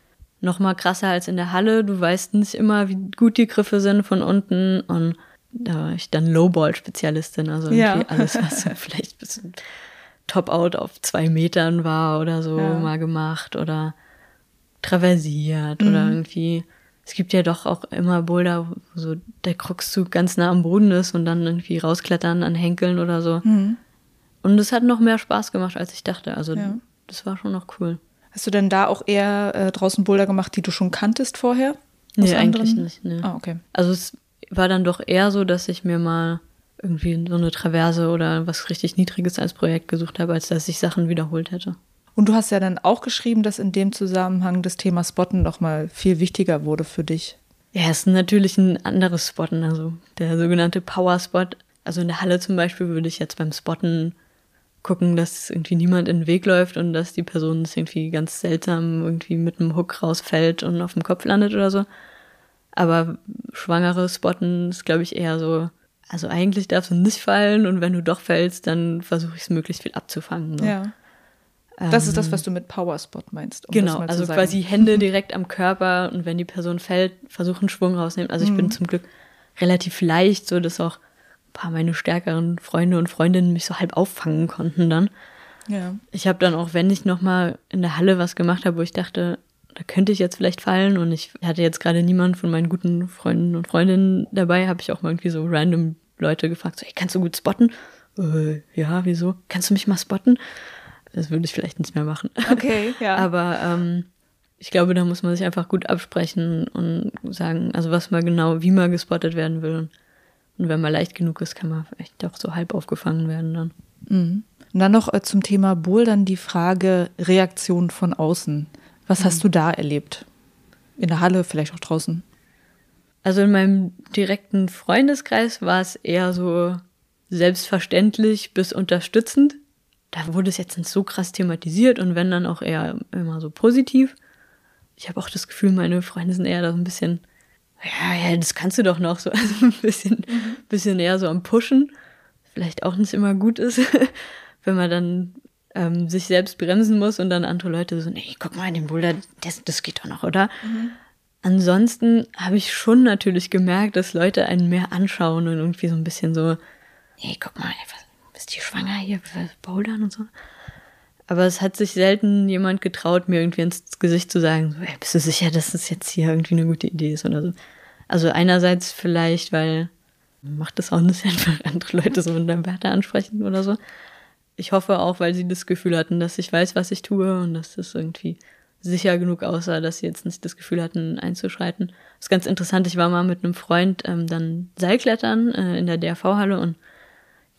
noch mal krasser als in der Halle. Du weißt nicht immer, wie gut die Griffe sind von unten. Und da war ich dann Lowball-Spezialistin, also irgendwie ja. alles, was vielleicht ein bisschen Top-Out auf zwei Metern war oder so ja. mal gemacht oder traversiert mhm. oder irgendwie. Es gibt ja doch auch immer Boulder, wo so der Krugszug ganz nah am Boden ist und dann irgendwie rausklettern an Henkeln oder so. Mhm. Und es hat noch mehr Spaß gemacht, als ich dachte. Also ja. das war schon noch cool. Hast du denn da auch eher äh, draußen Boulder gemacht, die du schon kanntest vorher? Nee, eigentlich nicht. Nee. Ah, okay. Also es war dann doch eher so, dass ich mir mal irgendwie so eine Traverse oder was richtig Niedriges als Projekt gesucht habe, als dass ich Sachen wiederholt hätte. Und du hast ja dann auch geschrieben, dass in dem Zusammenhang das Thema Spotten noch mal viel wichtiger wurde für dich. Ja, es ist natürlich ein anderes Spotten, also der sogenannte Power Spot. Also in der Halle zum Beispiel würde ich jetzt beim Spotten gucken, dass irgendwie niemand in den Weg läuft und dass die Person irgendwie ganz seltsam irgendwie mit einem Hook rausfällt und auf dem Kopf landet oder so. Aber schwangere Spotten ist, glaube ich, eher so, also eigentlich darfst du nicht fallen und wenn du doch fällst, dann versuche ich es möglichst viel abzufangen. So. Ja. Das ist das, ähm, was du mit Power Spot meinst. Um genau, also quasi Hände direkt am Körper und wenn die Person fällt, versuchen Schwung rausnehmen. Also ich mhm. bin zum Glück relativ leicht, so dass auch paar meine stärkeren Freunde und Freundinnen mich so halb auffangen konnten dann. Ja. Ich habe dann auch, wenn ich nochmal in der Halle was gemacht habe, wo ich dachte, da könnte ich jetzt vielleicht fallen und ich hatte jetzt gerade niemanden von meinen guten Freunden und Freundinnen dabei, habe ich auch mal irgendwie so random Leute gefragt, so, hey, kannst du gut spotten? Äh, ja, wieso? Kannst du mich mal spotten? Das würde ich vielleicht nicht mehr machen. Okay, ja. Aber ähm, ich glaube, da muss man sich einfach gut absprechen und sagen, also was mal genau, wie man gespottet werden will. Und wenn man leicht genug ist, kann man vielleicht auch so halb aufgefangen werden dann. Mhm. Und dann noch äh, zum Thema Bouldern die Frage Reaktion von außen. Was mhm. hast du da erlebt? In der Halle, vielleicht auch draußen? Also in meinem direkten Freundeskreis war es eher so selbstverständlich bis unterstützend da wurde es jetzt nicht so krass thematisiert und wenn dann auch eher immer so positiv. Ich habe auch das Gefühl, meine Freunde sind eher da so ein bisschen, ja, ja, das kannst du doch noch so, also ein bisschen, mhm. bisschen eher so am Pushen. Vielleicht auch nicht immer gut ist, wenn man dann ähm, sich selbst bremsen muss und dann andere Leute so, nee, guck mal, den Boulder, das, das geht doch noch, oder? Mhm. Ansonsten habe ich schon natürlich gemerkt, dass Leute einen mehr anschauen und irgendwie so ein bisschen so, nee, guck mal, was, ist die schwanger hier, bouldern und so. Aber es hat sich selten jemand getraut, mir irgendwie ins Gesicht zu sagen, so, ey, bist du sicher, dass das jetzt hier irgendwie eine gute Idee ist oder so. Also einerseits vielleicht, weil macht es auch nicht einfach andere Leute so mit deinem Werte ansprechen oder so. Ich hoffe auch, weil sie das Gefühl hatten, dass ich weiß, was ich tue und dass das irgendwie sicher genug aussah, dass sie jetzt nicht das Gefühl hatten, einzuschreiten. Das ist ganz interessant. Ich war mal mit einem Freund ähm, dann Seilklettern äh, in der DRV-Halle und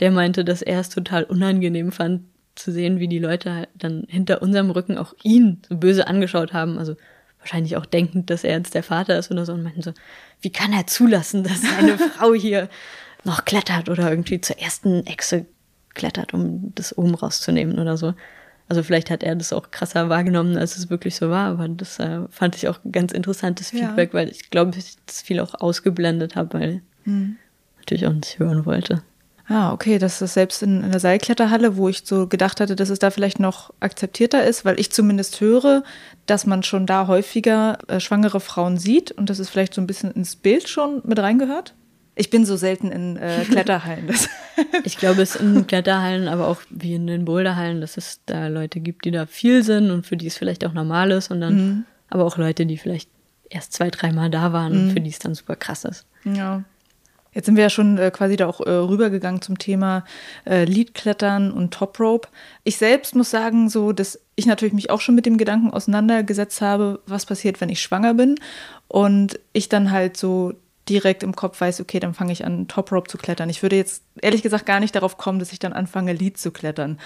der meinte, dass er es total unangenehm fand, zu sehen, wie die Leute dann hinter unserem Rücken auch ihn so böse angeschaut haben. Also wahrscheinlich auch denkend, dass er jetzt der Vater ist oder so und meinten so, wie kann er zulassen, dass seine Frau hier noch klettert oder irgendwie zur ersten Echse klettert, um das oben rauszunehmen oder so. Also vielleicht hat er das auch krasser wahrgenommen, als es wirklich so war, aber das äh, fand ich auch ein ganz interessantes Feedback, ja. weil ich glaube, ich das viel auch ausgeblendet habe, weil hm. natürlich auch nicht hören wollte. Ah, okay, dass das selbst in, in der Seilkletterhalle, wo ich so gedacht hatte, dass es da vielleicht noch akzeptierter ist, weil ich zumindest höre, dass man schon da häufiger äh, schwangere Frauen sieht und dass es vielleicht so ein bisschen ins Bild schon mit reingehört. Ich bin so selten in äh, Kletterhallen. ich glaube, es in Kletterhallen, aber auch wie in den Boulderhallen, dass es da Leute gibt, die da viel sind und für die es vielleicht auch normal ist und dann mhm. aber auch Leute, die vielleicht erst zwei, dreimal da waren mhm. und für die es dann super krass ist. Ja. Jetzt sind wir ja schon äh, quasi da auch äh, rübergegangen zum Thema äh, Leadklettern und Top Rope. Ich selbst muss sagen, so, dass ich natürlich mich auch schon mit dem Gedanken auseinandergesetzt habe, was passiert, wenn ich schwanger bin. Und ich dann halt so direkt im Kopf weiß, okay, dann fange ich an, Top Rope zu klettern. Ich würde jetzt ehrlich gesagt gar nicht darauf kommen, dass ich dann anfange, Lead zu klettern.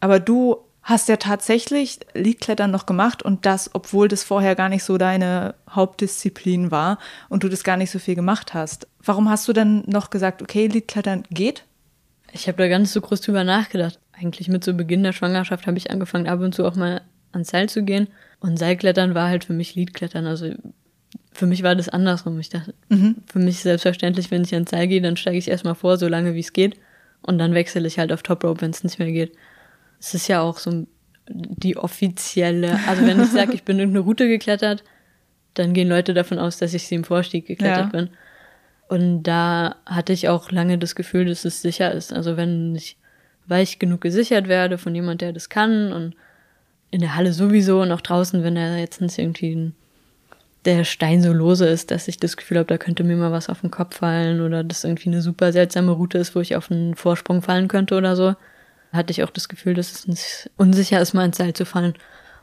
Aber du hast ja tatsächlich Leadklettern noch gemacht und das, obwohl das vorher gar nicht so deine Hauptdisziplin war und du das gar nicht so viel gemacht hast. Warum hast du dann noch gesagt, okay, Leadklettern geht? Ich habe da gar nicht so groß drüber nachgedacht. Eigentlich mit so Beginn der Schwangerschaft habe ich angefangen, ab und zu auch mal ans Seil zu gehen. Und Seilklettern war halt für mich Leadklettern. Also für mich war das andersrum. Ich dachte, mhm. für mich selbstverständlich, wenn ich ans Seil gehe, dann steige ich erstmal vor, so lange wie es geht. Und dann wechsle ich halt auf Top Rope, wenn es nicht mehr geht es ist ja auch so die offizielle, also wenn ich sage, ich bin irgendeine Route geklettert, dann gehen Leute davon aus, dass ich sie im Vorstieg geklettert ja. bin. Und da hatte ich auch lange das Gefühl, dass es sicher ist. Also wenn ich weich genug gesichert werde von jemand, der das kann und in der Halle sowieso und auch draußen, wenn da jetzt nicht irgendwie der Stein so lose ist, dass ich das Gefühl habe, da könnte mir mal was auf den Kopf fallen oder das irgendwie eine super seltsame Route ist, wo ich auf einen Vorsprung fallen könnte oder so, hatte ich auch das Gefühl, dass es unsicher ist, mal ins Seil zu fallen.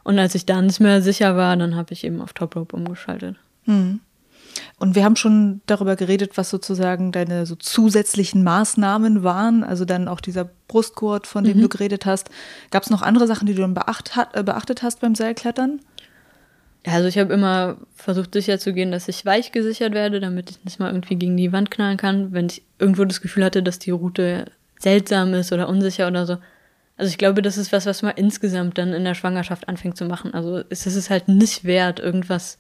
Und als ich da nicht mehr sicher war, dann habe ich eben auf Top Rope umgeschaltet. Hm. Und wir haben schon darüber geredet, was sozusagen deine so zusätzlichen Maßnahmen waren, also dann auch dieser Brustgurt, von dem mhm. du geredet hast. Gab es noch andere Sachen, die du dann beacht, äh, beachtet hast beim Seilklettern? Ja, also ich habe immer versucht sicherzugehen, dass ich weich gesichert werde, damit ich nicht mal irgendwie gegen die Wand knallen kann, wenn ich irgendwo das Gefühl hatte, dass die Route seltsam ist oder unsicher oder so. Also ich glaube, das ist was, was man insgesamt dann in der Schwangerschaft anfängt zu machen. Also es ist halt nicht wert, irgendwas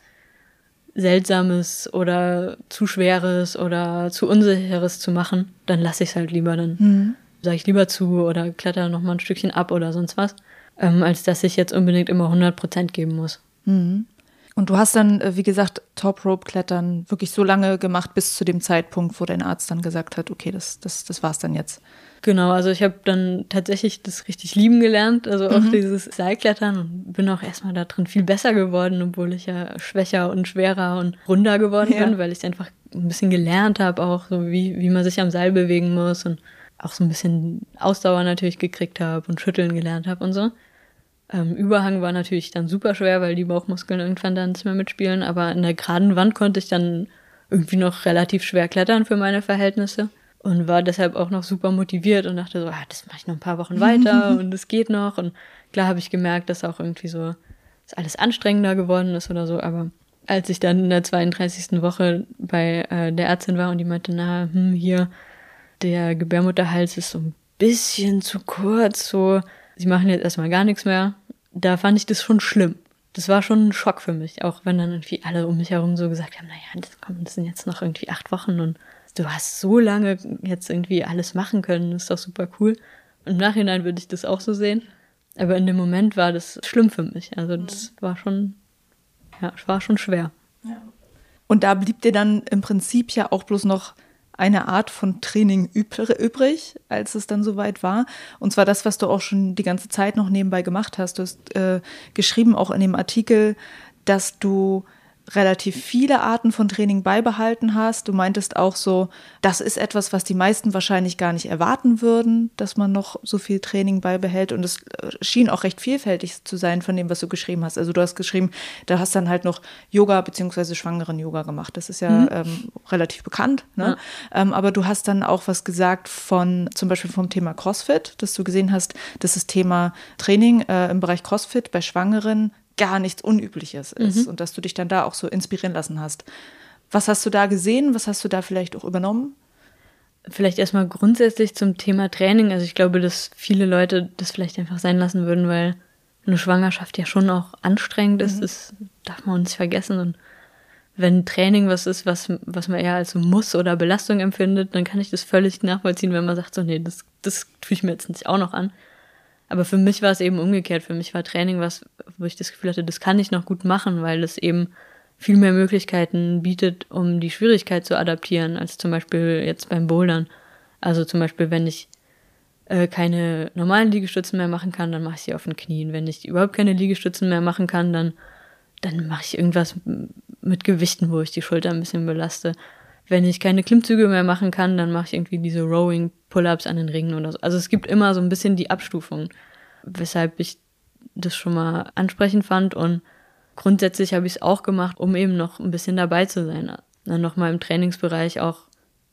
Seltsames oder zu Schweres oder zu Unsicheres zu machen. Dann lasse ich es halt lieber. Dann mhm. sage ich lieber zu oder kletter noch mal ein Stückchen ab oder sonst was, ähm, als dass ich jetzt unbedingt immer 100 Prozent geben muss. Mhm. Und du hast dann, äh, wie gesagt, Top Rope Klettern wirklich so lange gemacht, bis zu dem Zeitpunkt, wo dein Arzt dann gesagt hat, okay, das, das, das war's dann jetzt. Genau, also ich habe dann tatsächlich das richtig lieben gelernt, also auch mhm. dieses Seilklettern und bin auch erstmal da drin viel besser geworden, obwohl ich ja schwächer und schwerer und runder geworden ja. bin, weil ich einfach ein bisschen gelernt habe, auch so wie, wie man sich am Seil bewegen muss und auch so ein bisschen Ausdauer natürlich gekriegt habe und schütteln gelernt habe und so. Ähm, Überhang war natürlich dann super schwer, weil die Bauchmuskeln irgendwann dann nicht mehr mitspielen, aber in der geraden Wand konnte ich dann irgendwie noch relativ schwer klettern für meine Verhältnisse und war deshalb auch noch super motiviert und dachte so, ah, das mache ich noch ein paar Wochen weiter und es geht noch und klar habe ich gemerkt, dass auch irgendwie so dass alles anstrengender geworden ist oder so, aber als ich dann in der 32. Woche bei äh, der Ärztin war und die meinte, na, hm, hier, der Gebärmutterhals ist so ein bisschen zu kurz, so, sie machen jetzt erstmal gar nichts mehr. Da fand ich das schon schlimm. Das war schon ein Schock für mich, auch wenn dann irgendwie alle um mich herum so gesagt haben, naja, das, komm, das sind jetzt noch irgendwie acht Wochen und du hast so lange jetzt irgendwie alles machen können, das ist doch super cool. Im Nachhinein würde ich das auch so sehen. Aber in dem Moment war das schlimm für mich. Also das war schon, ja, war schon schwer. Ja. Und da blieb dir dann im Prinzip ja auch bloß noch eine Art von Training übrig, als es dann soweit war. Und zwar das, was du auch schon die ganze Zeit noch nebenbei gemacht hast. Du hast äh, geschrieben, auch in dem Artikel, dass du relativ viele Arten von Training beibehalten hast. Du meintest auch so, das ist etwas, was die meisten wahrscheinlich gar nicht erwarten würden, dass man noch so viel Training beibehält. Und es äh, schien auch recht vielfältig zu sein von dem, was du geschrieben hast. Also du hast geschrieben, da hast dann halt noch Yoga beziehungsweise schwangeren Yoga gemacht. Das ist ja mhm. ähm, relativ bekannt. Ne? Ja. Ähm, aber du hast dann auch was gesagt von zum Beispiel vom Thema CrossFit, dass du gesehen hast, dass das Thema Training äh, im Bereich CrossFit bei Schwangeren gar nichts Unübliches ist mhm. und dass du dich dann da auch so inspirieren lassen hast. Was hast du da gesehen? Was hast du da vielleicht auch übernommen? Vielleicht erstmal grundsätzlich zum Thema Training. Also ich glaube, dass viele Leute das vielleicht einfach sein lassen würden, weil eine Schwangerschaft ja schon auch anstrengend ist. Mhm. Das darf man nicht vergessen. Und wenn Training was ist, was, was man eher als so Muss oder Belastung empfindet, dann kann ich das völlig nachvollziehen, wenn man sagt, so, nee, das, das tue ich mir jetzt nicht auch noch an. Aber für mich war es eben umgekehrt. Für mich war Training was, wo ich das Gefühl hatte, das kann ich noch gut machen, weil es eben viel mehr Möglichkeiten bietet, um die Schwierigkeit zu adaptieren, als zum Beispiel jetzt beim Bouldern. Also zum Beispiel, wenn ich äh, keine normalen Liegestützen mehr machen kann, dann mache ich sie auf den Knien. Wenn ich überhaupt keine Liegestützen mehr machen kann, dann, dann mache ich irgendwas mit Gewichten, wo ich die Schulter ein bisschen belaste. Wenn ich keine Klimmzüge mehr machen kann, dann mache ich irgendwie diese Rowing Pull-ups an den Ringen oder so. Also es gibt immer so ein bisschen die Abstufung, weshalb ich das schon mal ansprechend fand und grundsätzlich habe ich es auch gemacht, um eben noch ein bisschen dabei zu sein. Dann nochmal im Trainingsbereich auch.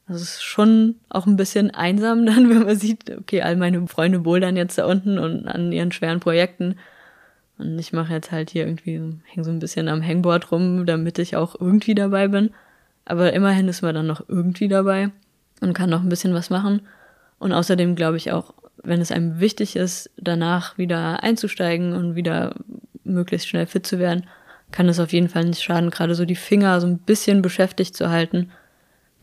Es ist schon auch ein bisschen einsam dann, wenn man sieht, okay, all meine Freunde bouldern jetzt da unten und an ihren schweren Projekten. Und ich mache jetzt halt hier irgendwie, hänge so ein bisschen am Hangboard rum, damit ich auch irgendwie dabei bin. Aber immerhin ist man dann noch irgendwie dabei und kann noch ein bisschen was machen. Und außerdem glaube ich auch, wenn es einem wichtig ist, danach wieder einzusteigen und wieder möglichst schnell fit zu werden, kann es auf jeden Fall nicht schaden, gerade so die Finger so ein bisschen beschäftigt zu halten,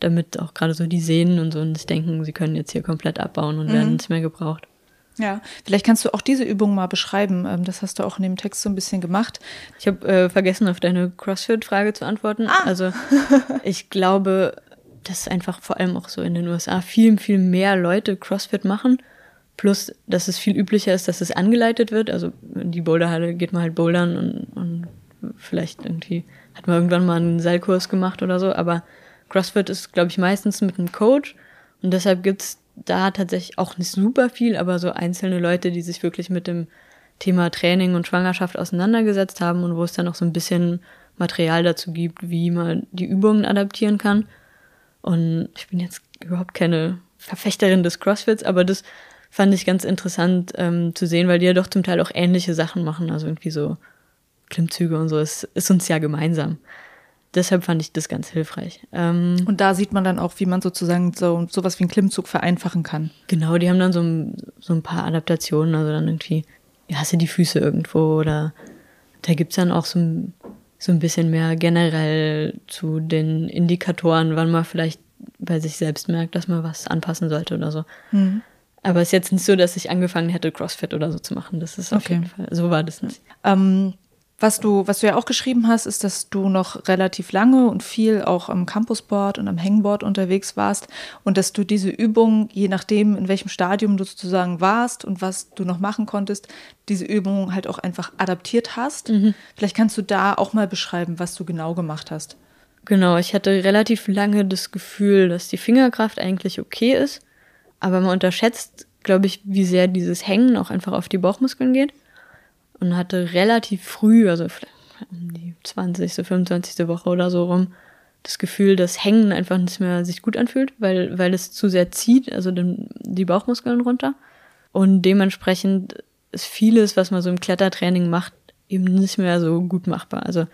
damit auch gerade so die Sehnen und so nicht denken, sie können jetzt hier komplett abbauen und mhm. werden nicht mehr gebraucht. Ja, vielleicht kannst du auch diese Übung mal beschreiben. Ähm, das hast du auch in dem Text so ein bisschen gemacht. Ich habe äh, vergessen, auf deine CrossFit-Frage zu antworten. Ah. Also ich glaube, dass einfach vor allem auch so in den USA viel, viel mehr Leute CrossFit machen. Plus, dass es viel üblicher ist, dass es angeleitet wird. Also in die Boulderhalle geht man halt bouldern und, und vielleicht irgendwie hat man irgendwann mal einen Seilkurs gemacht oder so. Aber CrossFit ist, glaube ich, meistens mit einem Coach. Und deshalb gibt's da tatsächlich auch nicht super viel, aber so einzelne Leute, die sich wirklich mit dem Thema Training und Schwangerschaft auseinandergesetzt haben und wo es dann auch so ein bisschen Material dazu gibt, wie man die Übungen adaptieren kann. Und ich bin jetzt überhaupt keine Verfechterin des CrossFits, aber das fand ich ganz interessant ähm, zu sehen, weil die ja doch zum Teil auch ähnliche Sachen machen, also irgendwie so Klimmzüge und so. Es ist uns ja gemeinsam. Deshalb fand ich das ganz hilfreich. Ähm, und da sieht man dann auch, wie man sozusagen so sowas wie einen Klimmzug vereinfachen kann. Genau, die haben dann so, so ein paar Adaptationen, also dann irgendwie, ja, hast du die Füße irgendwo oder da gibt es dann auch so ein, so ein bisschen mehr generell zu den Indikatoren, wann man vielleicht bei sich selbst merkt, dass man was anpassen sollte oder so. Mhm. Aber es ist jetzt nicht so, dass ich angefangen hätte, CrossFit oder so zu machen. Das ist auf okay. jeden Fall, so war das nicht. Ähm, was du, was du ja auch geschrieben hast, ist, dass du noch relativ lange und viel auch am Campusboard und am Hangboard unterwegs warst und dass du diese Übung, je nachdem, in welchem Stadium du sozusagen warst und was du noch machen konntest, diese Übung halt auch einfach adaptiert hast. Mhm. Vielleicht kannst du da auch mal beschreiben, was du genau gemacht hast. Genau, ich hatte relativ lange das Gefühl, dass die Fingerkraft eigentlich okay ist, aber man unterschätzt, glaube ich, wie sehr dieses Hängen auch einfach auf die Bauchmuskeln geht und hatte relativ früh, also um die 20., 25. Woche oder so rum, das Gefühl, dass Hängen einfach nicht mehr sich gut anfühlt, weil, weil es zu sehr zieht, also den, die Bauchmuskeln runter. Und dementsprechend ist vieles, was man so im Klettertraining macht, eben nicht mehr so gut machbar. Also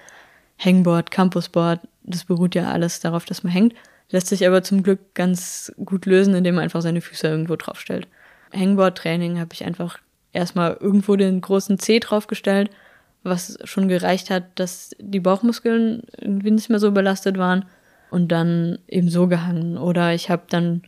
Hangboard, Campusboard, das beruht ja alles darauf, dass man hängt, lässt sich aber zum Glück ganz gut lösen, indem man einfach seine Füße irgendwo draufstellt. Hangboard-Training habe ich einfach erstmal irgendwo den großen C draufgestellt, was schon gereicht hat, dass die Bauchmuskeln irgendwie nicht mehr so belastet waren und dann eben so gehangen. Oder ich habe dann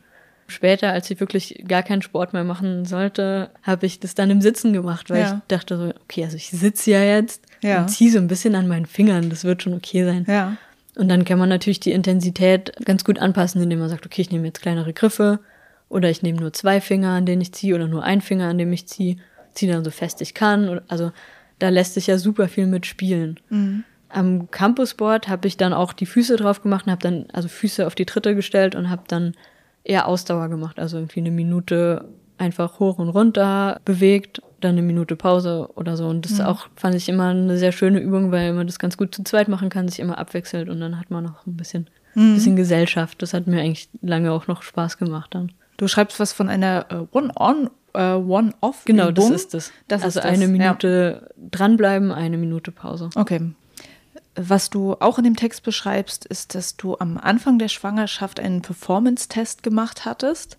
später, als ich wirklich gar keinen Sport mehr machen sollte, habe ich das dann im Sitzen gemacht, weil ja. ich dachte so, okay, also ich sitze ja jetzt ja. und ziehe so ein bisschen an meinen Fingern, das wird schon okay sein. Ja. Und dann kann man natürlich die Intensität ganz gut anpassen, indem man sagt, okay, ich nehme jetzt kleinere Griffe oder ich nehme nur zwei Finger, an denen ich ziehe oder nur einen Finger, an dem ich ziehe ziehe dann so fest ich kann. Also da lässt sich ja super viel mit spielen. Mhm. Am Campusboard habe ich dann auch die Füße drauf gemacht und habe dann also Füße auf die Tritte gestellt und habe dann eher Ausdauer gemacht. Also irgendwie eine Minute einfach hoch und runter bewegt, dann eine Minute Pause oder so. Und das mhm. auch fand ich immer eine sehr schöne Übung, weil man das ganz gut zu zweit machen kann, sich immer abwechselt und dann hat man noch ein bisschen, mhm. bisschen Gesellschaft. Das hat mir eigentlich lange auch noch Spaß gemacht dann. Du schreibst was von einer äh, One-On äh, One-Off. Genau, das ist es. Das also ist eine Minute ja. dranbleiben, eine Minute Pause. Okay. Was du auch in dem Text beschreibst, ist, dass du am Anfang der Schwangerschaft einen Performance-Test gemacht hattest.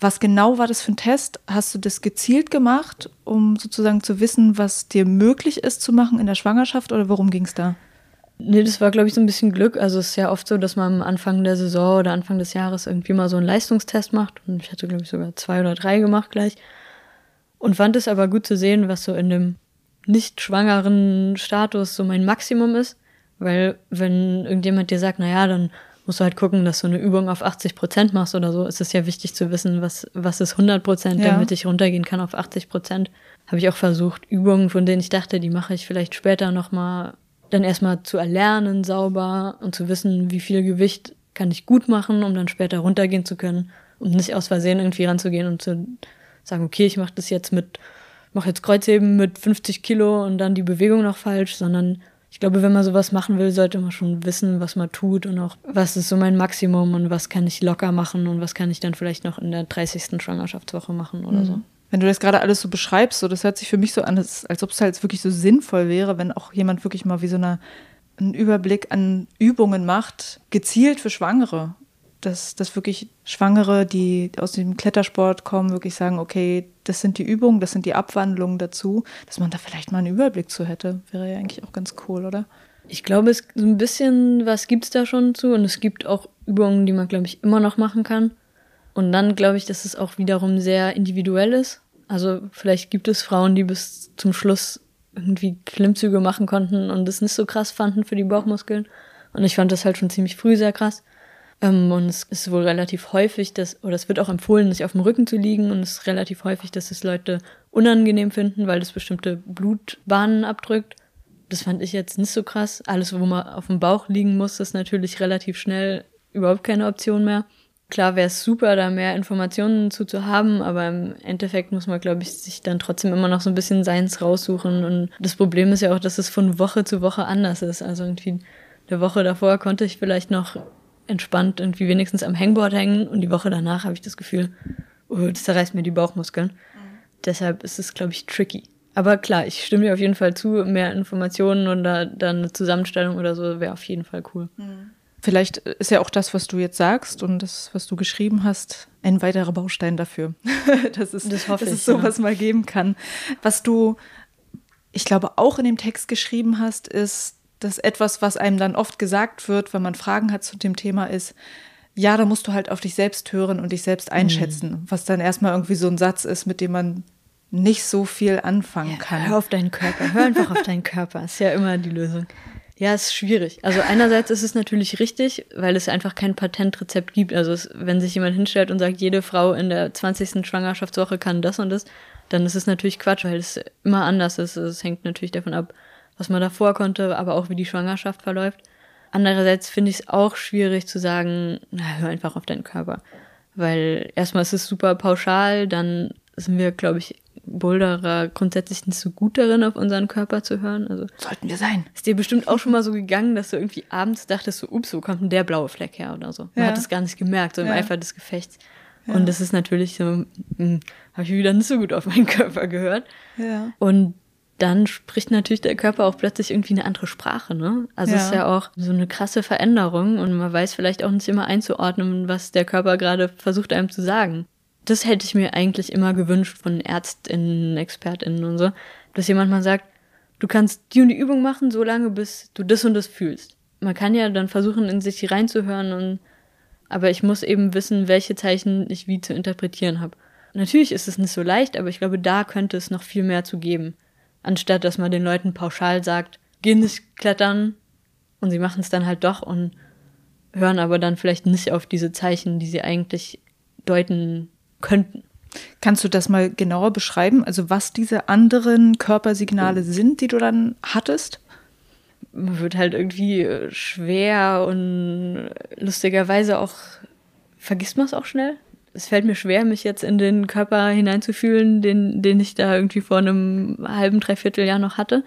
Was genau war das für ein Test? Hast du das gezielt gemacht, um sozusagen zu wissen, was dir möglich ist zu machen in der Schwangerschaft oder worum ging es da? Nee, das war, glaube ich, so ein bisschen Glück. Also es ist ja oft so, dass man am Anfang der Saison oder Anfang des Jahres irgendwie mal so einen Leistungstest macht. Und ich hatte, glaube ich, sogar zwei oder drei gemacht gleich. Und fand es aber gut zu sehen, was so in dem nicht schwangeren Status so mein Maximum ist. Weil wenn irgendjemand dir sagt, na ja, dann musst du halt gucken, dass du eine Übung auf 80 Prozent machst oder so, ist es ja wichtig zu wissen, was, was ist 100 Prozent, ja. damit ich runtergehen kann auf 80 Prozent. Habe ich auch versucht, Übungen, von denen ich dachte, die mache ich vielleicht später nochmal dann erstmal zu erlernen sauber und zu wissen, wie viel Gewicht kann ich gut machen, um dann später runtergehen zu können und nicht aus Versehen irgendwie ranzugehen und zu sagen, okay, ich mache das jetzt mit, mache jetzt Kreuzheben mit 50 Kilo und dann die Bewegung noch falsch, sondern ich glaube, wenn man sowas machen will, sollte man schon wissen, was man tut und auch, was ist so mein Maximum und was kann ich locker machen und was kann ich dann vielleicht noch in der 30. Schwangerschaftswoche machen oder mhm. so. Wenn du das gerade alles so beschreibst, so, das hört sich für mich so an, als, als ob es halt wirklich so sinnvoll wäre, wenn auch jemand wirklich mal wie so eine, einen Überblick an Übungen macht, gezielt für Schwangere. Dass, dass wirklich Schwangere, die aus dem Klettersport kommen, wirklich sagen, okay, das sind die Übungen, das sind die Abwandlungen dazu, dass man da vielleicht mal einen Überblick zu hätte. Wäre ja eigentlich auch ganz cool, oder? Ich glaube, es so ein bisschen was gibt es da schon zu und es gibt auch Übungen, die man, glaube ich, immer noch machen kann. Und dann glaube ich, dass es auch wiederum sehr individuell ist. Also vielleicht gibt es Frauen, die bis zum Schluss irgendwie Klimmzüge machen konnten und es nicht so krass fanden für die Bauchmuskeln. Und ich fand das halt schon ziemlich früh sehr krass. Ähm, und es ist wohl relativ häufig, dass, oder es wird auch empfohlen, nicht auf dem Rücken zu liegen. Und es ist relativ häufig, dass es Leute unangenehm finden, weil das bestimmte Blutbahnen abdrückt. Das fand ich jetzt nicht so krass. Alles, wo man auf dem Bauch liegen muss, ist natürlich relativ schnell überhaupt keine Option mehr. Klar wäre es super, da mehr Informationen zu, zu haben, aber im Endeffekt muss man, glaube ich, sich dann trotzdem immer noch so ein bisschen seins raussuchen. Und das Problem ist ja auch, dass es von Woche zu Woche anders ist. Also irgendwie eine Woche davor konnte ich vielleicht noch entspannt irgendwie wenigstens am Hangboard hängen und die Woche danach habe ich das Gefühl, oh, das zerreißt mir die Bauchmuskeln. Mhm. Deshalb ist es, glaube ich, tricky. Aber klar, ich stimme dir auf jeden Fall zu, mehr Informationen und da, da eine Zusammenstellung oder so wäre auf jeden Fall cool. Mhm. Vielleicht ist ja auch das, was du jetzt sagst und das, was du geschrieben hast, ein weiterer Baustein dafür, dass es, das hoffe dass es sowas ja. mal geben kann. Was du, ich glaube, auch in dem Text geschrieben hast, ist, dass etwas, was einem dann oft gesagt wird, wenn man Fragen hat zu dem Thema, ist, ja, da musst du halt auf dich selbst hören und dich selbst einschätzen, mhm. was dann erstmal irgendwie so ein Satz ist, mit dem man nicht so viel anfangen ja, kann. Hör auf deinen Körper, hör einfach auf deinen Körper, ist ja immer die Lösung. Ja, ist schwierig. Also einerseits ist es natürlich richtig, weil es einfach kein Patentrezept gibt. Also es, wenn sich jemand hinstellt und sagt, jede Frau in der 20. Schwangerschaftswoche kann das und das, dann ist es natürlich Quatsch, weil es immer anders ist. Es hängt natürlich davon ab, was man davor konnte, aber auch wie die Schwangerschaft verläuft. Andererseits finde ich es auch schwierig zu sagen, na, hör einfach auf deinen Körper. Weil erstmal ist es super pauschal, dann sind wir, glaube ich, Boulderer grundsätzlich nicht so gut darin, auf unseren Körper zu hören. Also sollten wir sein. Ist dir bestimmt auch schon mal so gegangen, dass du irgendwie abends dachtest, so, ups, wo kommt denn der blaue Fleck her oder so. Man ja. hat es gar nicht gemerkt, so im ja. Eifer des Gefechts. Ja. Und das ist natürlich so, hm, habe ich wieder nicht so gut auf meinen Körper gehört. Ja. Und dann spricht natürlich der Körper auch plötzlich irgendwie eine andere Sprache, ne? Also ja. ist ja auch so eine krasse Veränderung und man weiß vielleicht auch nicht immer einzuordnen, was der Körper gerade versucht einem zu sagen das hätte ich mir eigentlich immer gewünscht von Ärztinnen, ExpertInnen und so, dass jemand mal sagt, du kannst die und die Übung machen, so lange, bis du das und das fühlst. Man kann ja dann versuchen, in sich reinzuhören und, aber ich muss eben wissen, welche Zeichen ich wie zu interpretieren habe. Natürlich ist es nicht so leicht, aber ich glaube, da könnte es noch viel mehr zu geben. Anstatt, dass man den Leuten pauschal sagt, geh nicht klettern und sie machen es dann halt doch und hören aber dann vielleicht nicht auf diese Zeichen, die sie eigentlich deuten könnten. Kannst du das mal genauer beschreiben? Also was diese anderen Körpersignale sind, die du dann hattest? Man wird halt irgendwie äh, schwer und lustigerweise auch vergisst man es auch schnell. Es fällt mir schwer, mich jetzt in den Körper hineinzufühlen, den, den ich da irgendwie vor einem halben, dreiviertel Jahr noch hatte.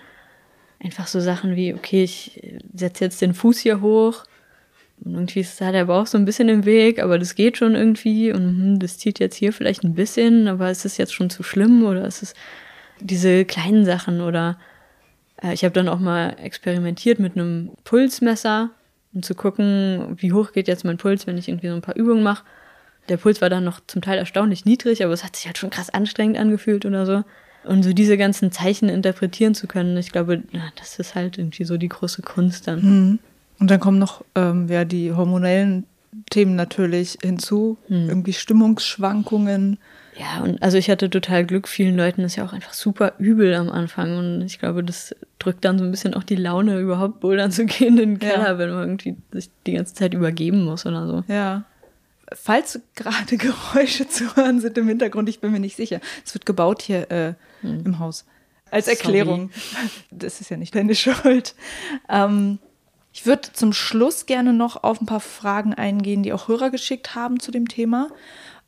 Einfach so Sachen wie, okay, ich setze jetzt den Fuß hier hoch, und irgendwie ist da der Bauch so ein bisschen im Weg, aber das geht schon irgendwie und hm, das zieht jetzt hier vielleicht ein bisschen, aber ist es jetzt schon zu schlimm oder ist es diese kleinen Sachen oder äh, ich habe dann auch mal experimentiert mit einem Pulsmesser, um zu gucken, wie hoch geht jetzt mein Puls, wenn ich irgendwie so ein paar Übungen mache. Der Puls war dann noch zum Teil erstaunlich niedrig, aber es hat sich halt schon krass anstrengend angefühlt oder so. Und so diese ganzen Zeichen interpretieren zu können, ich glaube, na, das ist halt irgendwie so die große Kunst dann. Mhm. Und dann kommen noch ähm, ja, die hormonellen Themen natürlich hinzu, hm. irgendwie Stimmungsschwankungen. Ja, und also ich hatte total Glück. Vielen Leuten ist ja auch einfach super übel am Anfang. Und ich glaube, das drückt dann so ein bisschen auch die Laune, überhaupt bouldern zu gehen in den Keller, ja. wenn man irgendwie sich die ganze Zeit übergeben muss oder so. Ja. Falls gerade Geräusche zu hören sind im Hintergrund, ich bin mir nicht sicher. Es wird gebaut hier äh, hm. im Haus. Als Erklärung. Sorry. Das ist ja nicht deine Schuld. Ähm, ich würde zum Schluss gerne noch auf ein paar Fragen eingehen, die auch Hörer geschickt haben zu dem Thema.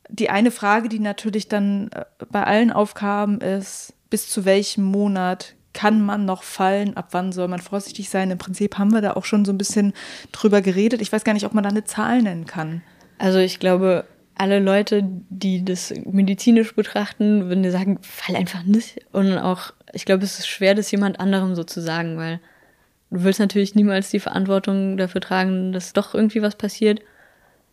Die eine Frage, die natürlich dann äh, bei allen aufkam, ist, bis zu welchem Monat kann man noch fallen? Ab wann soll man vorsichtig sein? Im Prinzip haben wir da auch schon so ein bisschen drüber geredet. Ich weiß gar nicht, ob man da eine Zahl nennen kann. Also ich glaube, alle Leute, die das medizinisch betrachten, würden dir sagen, fall einfach nicht. Und auch, ich glaube, es ist schwer, das jemand anderem so zu sagen, weil Du willst natürlich niemals die Verantwortung dafür tragen, dass doch irgendwie was passiert.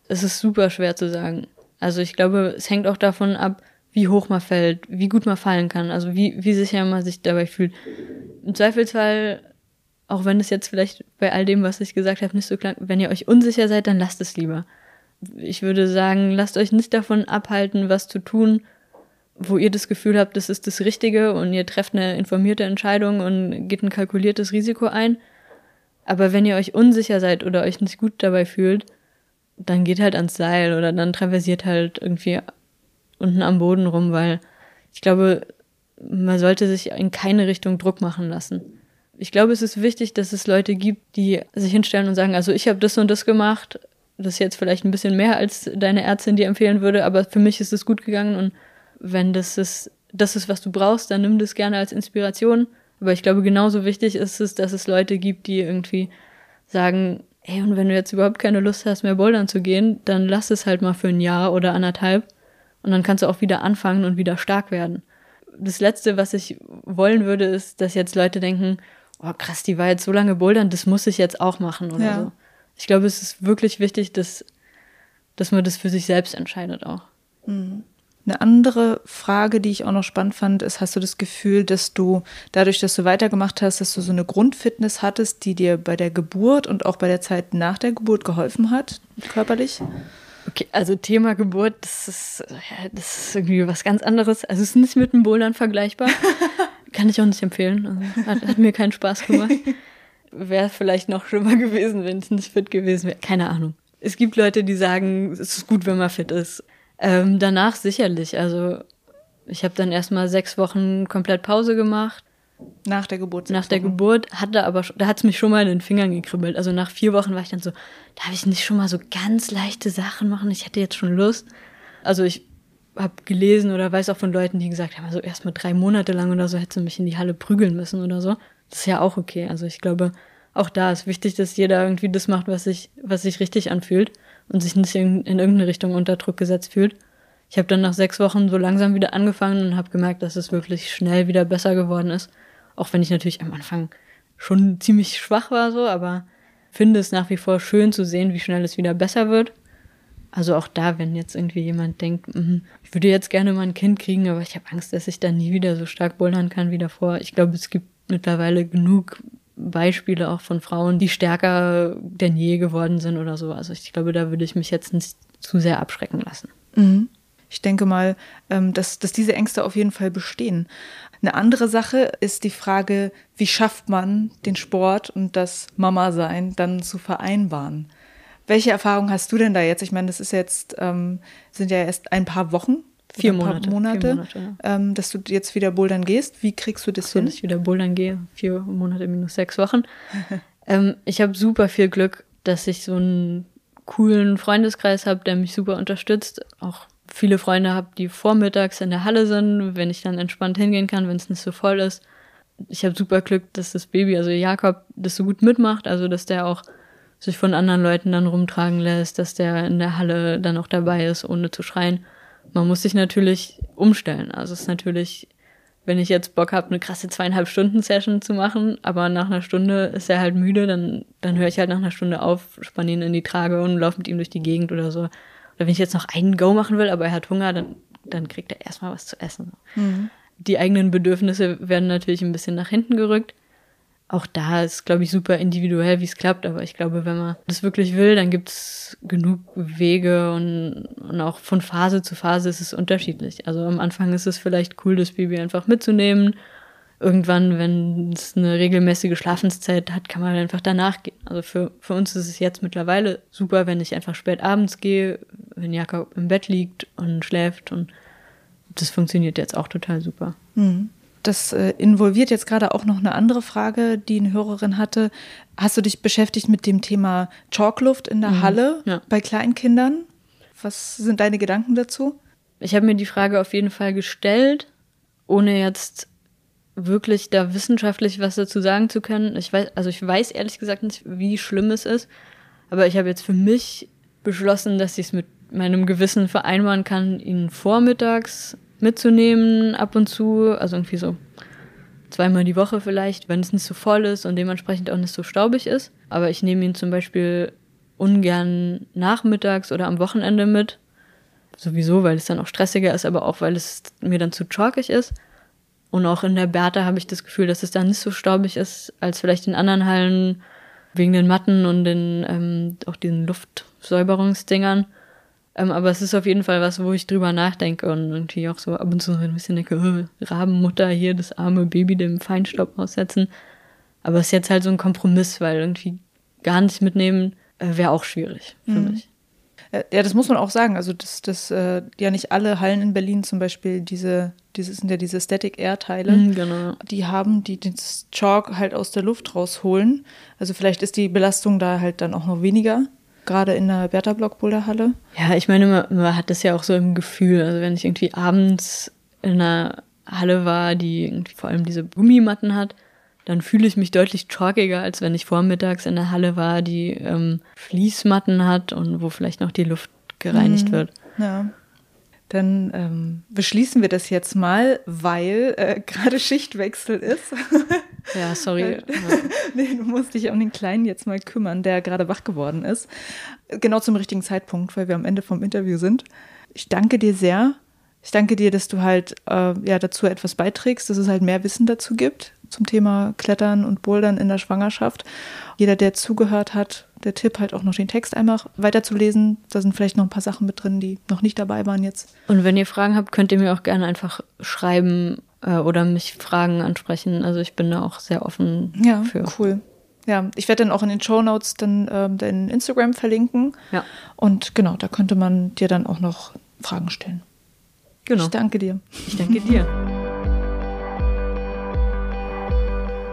Es ist super schwer zu sagen. Also ich glaube, es hängt auch davon ab, wie hoch man fällt, wie gut man fallen kann, also wie, wie sicher man sich dabei fühlt. Im Zweifelsfall, auch wenn es jetzt vielleicht bei all dem, was ich gesagt habe, nicht so klang, wenn ihr euch unsicher seid, dann lasst es lieber. Ich würde sagen, lasst euch nicht davon abhalten, was zu tun, wo ihr das Gefühl habt, das ist das Richtige und ihr trefft eine informierte Entscheidung und geht ein kalkuliertes Risiko ein. Aber wenn ihr euch unsicher seid oder euch nicht gut dabei fühlt, dann geht halt ans Seil oder dann traversiert halt irgendwie unten am Boden rum, weil ich glaube, man sollte sich in keine Richtung Druck machen lassen. Ich glaube, es ist wichtig, dass es Leute gibt, die sich hinstellen und sagen, also ich habe das und das gemacht, das ist jetzt vielleicht ein bisschen mehr, als deine Ärztin dir empfehlen würde, aber für mich ist es gut gegangen und wenn das ist, das ist, was du brauchst, dann nimm das gerne als Inspiration. Aber ich glaube, genauso wichtig ist es, dass es Leute gibt, die irgendwie sagen, ey, und wenn du jetzt überhaupt keine Lust hast, mehr bouldern zu gehen, dann lass es halt mal für ein Jahr oder anderthalb und dann kannst du auch wieder anfangen und wieder stark werden. Das Letzte, was ich wollen würde, ist, dass jetzt Leute denken, oh krass, die war jetzt so lange bouldern, das muss ich jetzt auch machen oder ja. so. Ich glaube, es ist wirklich wichtig, dass, dass man das für sich selbst entscheidet auch. Mhm. Eine andere Frage, die ich auch noch spannend fand, ist, hast du das Gefühl, dass du dadurch, dass du weitergemacht hast, dass du so eine Grundfitness hattest, die dir bei der Geburt und auch bei der Zeit nach der Geburt geholfen hat, körperlich? Okay, also Thema Geburt, das ist, das ist irgendwie was ganz anderes. Also es ist nicht mit dem Bouldern vergleichbar. Kann ich auch nicht empfehlen. Also hat, hat mir keinen Spaß gemacht. Wäre vielleicht noch schlimmer gewesen, wenn es nicht fit gewesen wäre. Keine Ahnung. Es gibt Leute, die sagen, es ist gut, wenn man fit ist. Ähm, danach sicherlich. Also ich habe dann erstmal sechs Wochen komplett Pause gemacht. Nach der Geburt. Nach der Geburt hatte aber, da hat es mich schon mal in den Fingern gekribbelt. Also nach vier Wochen war ich dann so, darf ich nicht schon mal so ganz leichte Sachen machen? Ich hätte jetzt schon Lust. Also ich habe gelesen oder weiß auch von Leuten, die gesagt haben, also erst mal drei Monate lang oder so hätte sie mich in die Halle prügeln müssen oder so. Das ist ja auch okay. Also ich glaube, auch da ist wichtig, dass jeder irgendwie das macht, was sich, was sich richtig anfühlt und sich nicht in, in irgendeine Richtung unter Druck gesetzt fühlt. Ich habe dann nach sechs Wochen so langsam wieder angefangen und habe gemerkt, dass es wirklich schnell wieder besser geworden ist. Auch wenn ich natürlich am Anfang schon ziemlich schwach war so, aber finde es nach wie vor schön zu sehen, wie schnell es wieder besser wird. Also auch da, wenn jetzt irgendwie jemand denkt, mh, ich würde jetzt gerne mal ein Kind kriegen, aber ich habe Angst, dass ich dann nie wieder so stark bouldern kann wie davor. Ich glaube, es gibt mittlerweile genug Beispiele auch von Frauen, die stärker denn je geworden sind oder so. Also ich glaube, da würde ich mich jetzt nicht zu sehr abschrecken lassen. Mhm. Ich denke mal, ähm, dass, dass diese Ängste auf jeden Fall bestehen. Eine andere Sache ist die Frage, wie schafft man den Sport und das Mama-Sein dann zu vereinbaren? Welche Erfahrung hast du denn da jetzt? Ich meine, das ist jetzt, ähm, sind ja erst ein paar Wochen Vier Monate. Monate, vier Monate ja. ähm, dass du jetzt wieder bouldern gehst. Wie kriegst du das so, hin? Dass ich wieder bouldern gehe. Vier Monate minus sechs Wochen. ähm, ich habe super viel Glück, dass ich so einen coolen Freundeskreis habe, der mich super unterstützt. Auch viele Freunde habe, die vormittags in der Halle sind, wenn ich dann entspannt hingehen kann, wenn es nicht so voll ist. Ich habe super Glück, dass das Baby, also Jakob, das so gut mitmacht, also dass der auch sich von anderen Leuten dann rumtragen lässt, dass der in der Halle dann auch dabei ist, ohne zu schreien man muss sich natürlich umstellen. Also es ist natürlich, wenn ich jetzt Bock habe, eine krasse zweieinhalb Stunden Session zu machen, aber nach einer Stunde ist er halt müde, dann, dann höre ich halt nach einer Stunde auf, spanne ihn in die Trage und laufe mit ihm durch die Gegend oder so. Oder wenn ich jetzt noch einen Go machen will, aber er hat Hunger, dann, dann kriegt er erstmal was zu essen. Mhm. Die eigenen Bedürfnisse werden natürlich ein bisschen nach hinten gerückt auch da ist, glaube ich, super individuell, wie es klappt. Aber ich glaube, wenn man das wirklich will, dann gibt es genug Wege und, und auch von Phase zu Phase ist es unterschiedlich. Also am Anfang ist es vielleicht cool, das Baby einfach mitzunehmen. Irgendwann, wenn es eine regelmäßige Schlafenszeit hat, kann man einfach danach gehen. Also für, für uns ist es jetzt mittlerweile super, wenn ich einfach spät abends gehe, wenn Jakob im Bett liegt und schläft und das funktioniert jetzt auch total super. Mhm das äh, involviert jetzt gerade auch noch eine andere Frage, die eine Hörerin hatte. Hast du dich beschäftigt mit dem Thema Chalkluft in der mhm, Halle ja. bei Kleinkindern? Was sind deine Gedanken dazu? Ich habe mir die Frage auf jeden Fall gestellt, ohne jetzt wirklich da wissenschaftlich was dazu sagen zu können. Ich weiß, also ich weiß ehrlich gesagt nicht, wie schlimm es ist, aber ich habe jetzt für mich beschlossen, dass ich es mit meinem Gewissen vereinbaren kann, ihn vormittags mitzunehmen ab und zu, also irgendwie so zweimal die Woche vielleicht, wenn es nicht so voll ist und dementsprechend auch nicht so staubig ist. Aber ich nehme ihn zum Beispiel ungern nachmittags oder am Wochenende mit. Sowieso, weil es dann auch stressiger ist, aber auch, weil es mir dann zu chalkig ist. Und auch in der Bertha habe ich das Gefühl, dass es dann nicht so staubig ist, als vielleicht in anderen Hallen wegen den Matten und den, ähm, auch diesen Luftsäuberungsdingern. Ähm, aber es ist auf jeden Fall was, wo ich drüber nachdenke und irgendwie auch so ab und zu so ein bisschen denke, oh, Rabenmutter hier, das arme Baby dem Feinstaub aussetzen. Aber es ist jetzt halt so ein Kompromiss, weil irgendwie gar nicht mitnehmen äh, wäre auch schwierig für mhm. mich. Ja, das muss man auch sagen. Also, dass das, äh, ja nicht alle Hallen in Berlin zum Beispiel diese, diese sind ja diese Static Air Teile, mhm, genau. die haben, die das Chalk halt aus der Luft rausholen. Also vielleicht ist die Belastung da halt dann auch noch weniger. Gerade in der Bertha Block Boulderhalle? Ja, ich meine, man, man, hat das ja auch so im Gefühl. Also wenn ich irgendwie abends in einer Halle war, die irgendwie vor allem diese Gummimatten hat, dann fühle ich mich deutlich chalkiger, als wenn ich vormittags in der Halle war, die ähm, Fließmatten hat und wo vielleicht noch die Luft gereinigt mhm. wird. Ja. Dann ähm, beschließen wir das jetzt mal, weil äh, gerade Schichtwechsel ist. Ja, sorry. nee, du musst dich um den Kleinen jetzt mal kümmern, der gerade wach geworden ist. Genau zum richtigen Zeitpunkt, weil wir am Ende vom Interview sind. Ich danke dir sehr. Ich danke dir, dass du halt äh, ja, dazu etwas beiträgst, dass es halt mehr Wissen dazu gibt zum Thema Klettern und Bouldern in der Schwangerschaft. Jeder, der zugehört hat, der Tipp halt auch noch den Text einmal weiterzulesen. Da sind vielleicht noch ein paar Sachen mit drin, die noch nicht dabei waren jetzt. Und wenn ihr Fragen habt, könnt ihr mir auch gerne einfach schreiben äh, oder mich Fragen ansprechen. Also ich bin da auch sehr offen ja, für. Cool. Ja, ich werde dann auch in den Show Notes dann ähm, dein Instagram verlinken. Ja. Und genau, da könnte man dir dann auch noch Fragen stellen. Genau. Ich danke dir. Ich danke dir.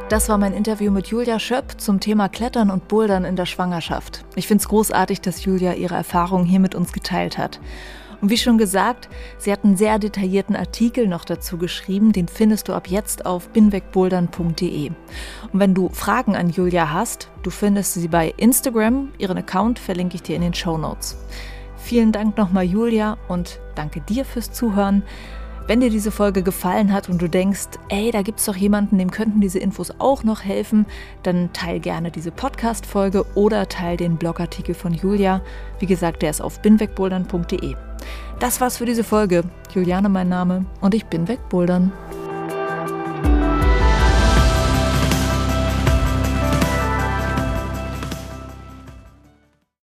Das war mein Interview mit Julia Schöpp zum Thema Klettern und Bouldern in der Schwangerschaft. Ich finde es großartig, dass Julia ihre Erfahrungen hier mit uns geteilt hat. Und wie schon gesagt, sie hat einen sehr detaillierten Artikel noch dazu geschrieben, den findest du ab jetzt auf binwegbouldern.de. Und wenn du Fragen an Julia hast, du findest sie bei Instagram, ihren Account verlinke ich dir in den Show Notes. Vielen Dank nochmal Julia und danke dir fürs Zuhören. Wenn dir diese Folge gefallen hat und du denkst, ey, da gibt es doch jemanden, dem könnten diese Infos auch noch helfen, dann teil gerne diese Podcast-Folge oder teil den Blogartikel von Julia. Wie gesagt, der ist auf binwegbouldern.de. Das war's für diese Folge. Juliane mein Name und ich bin wegbouldern.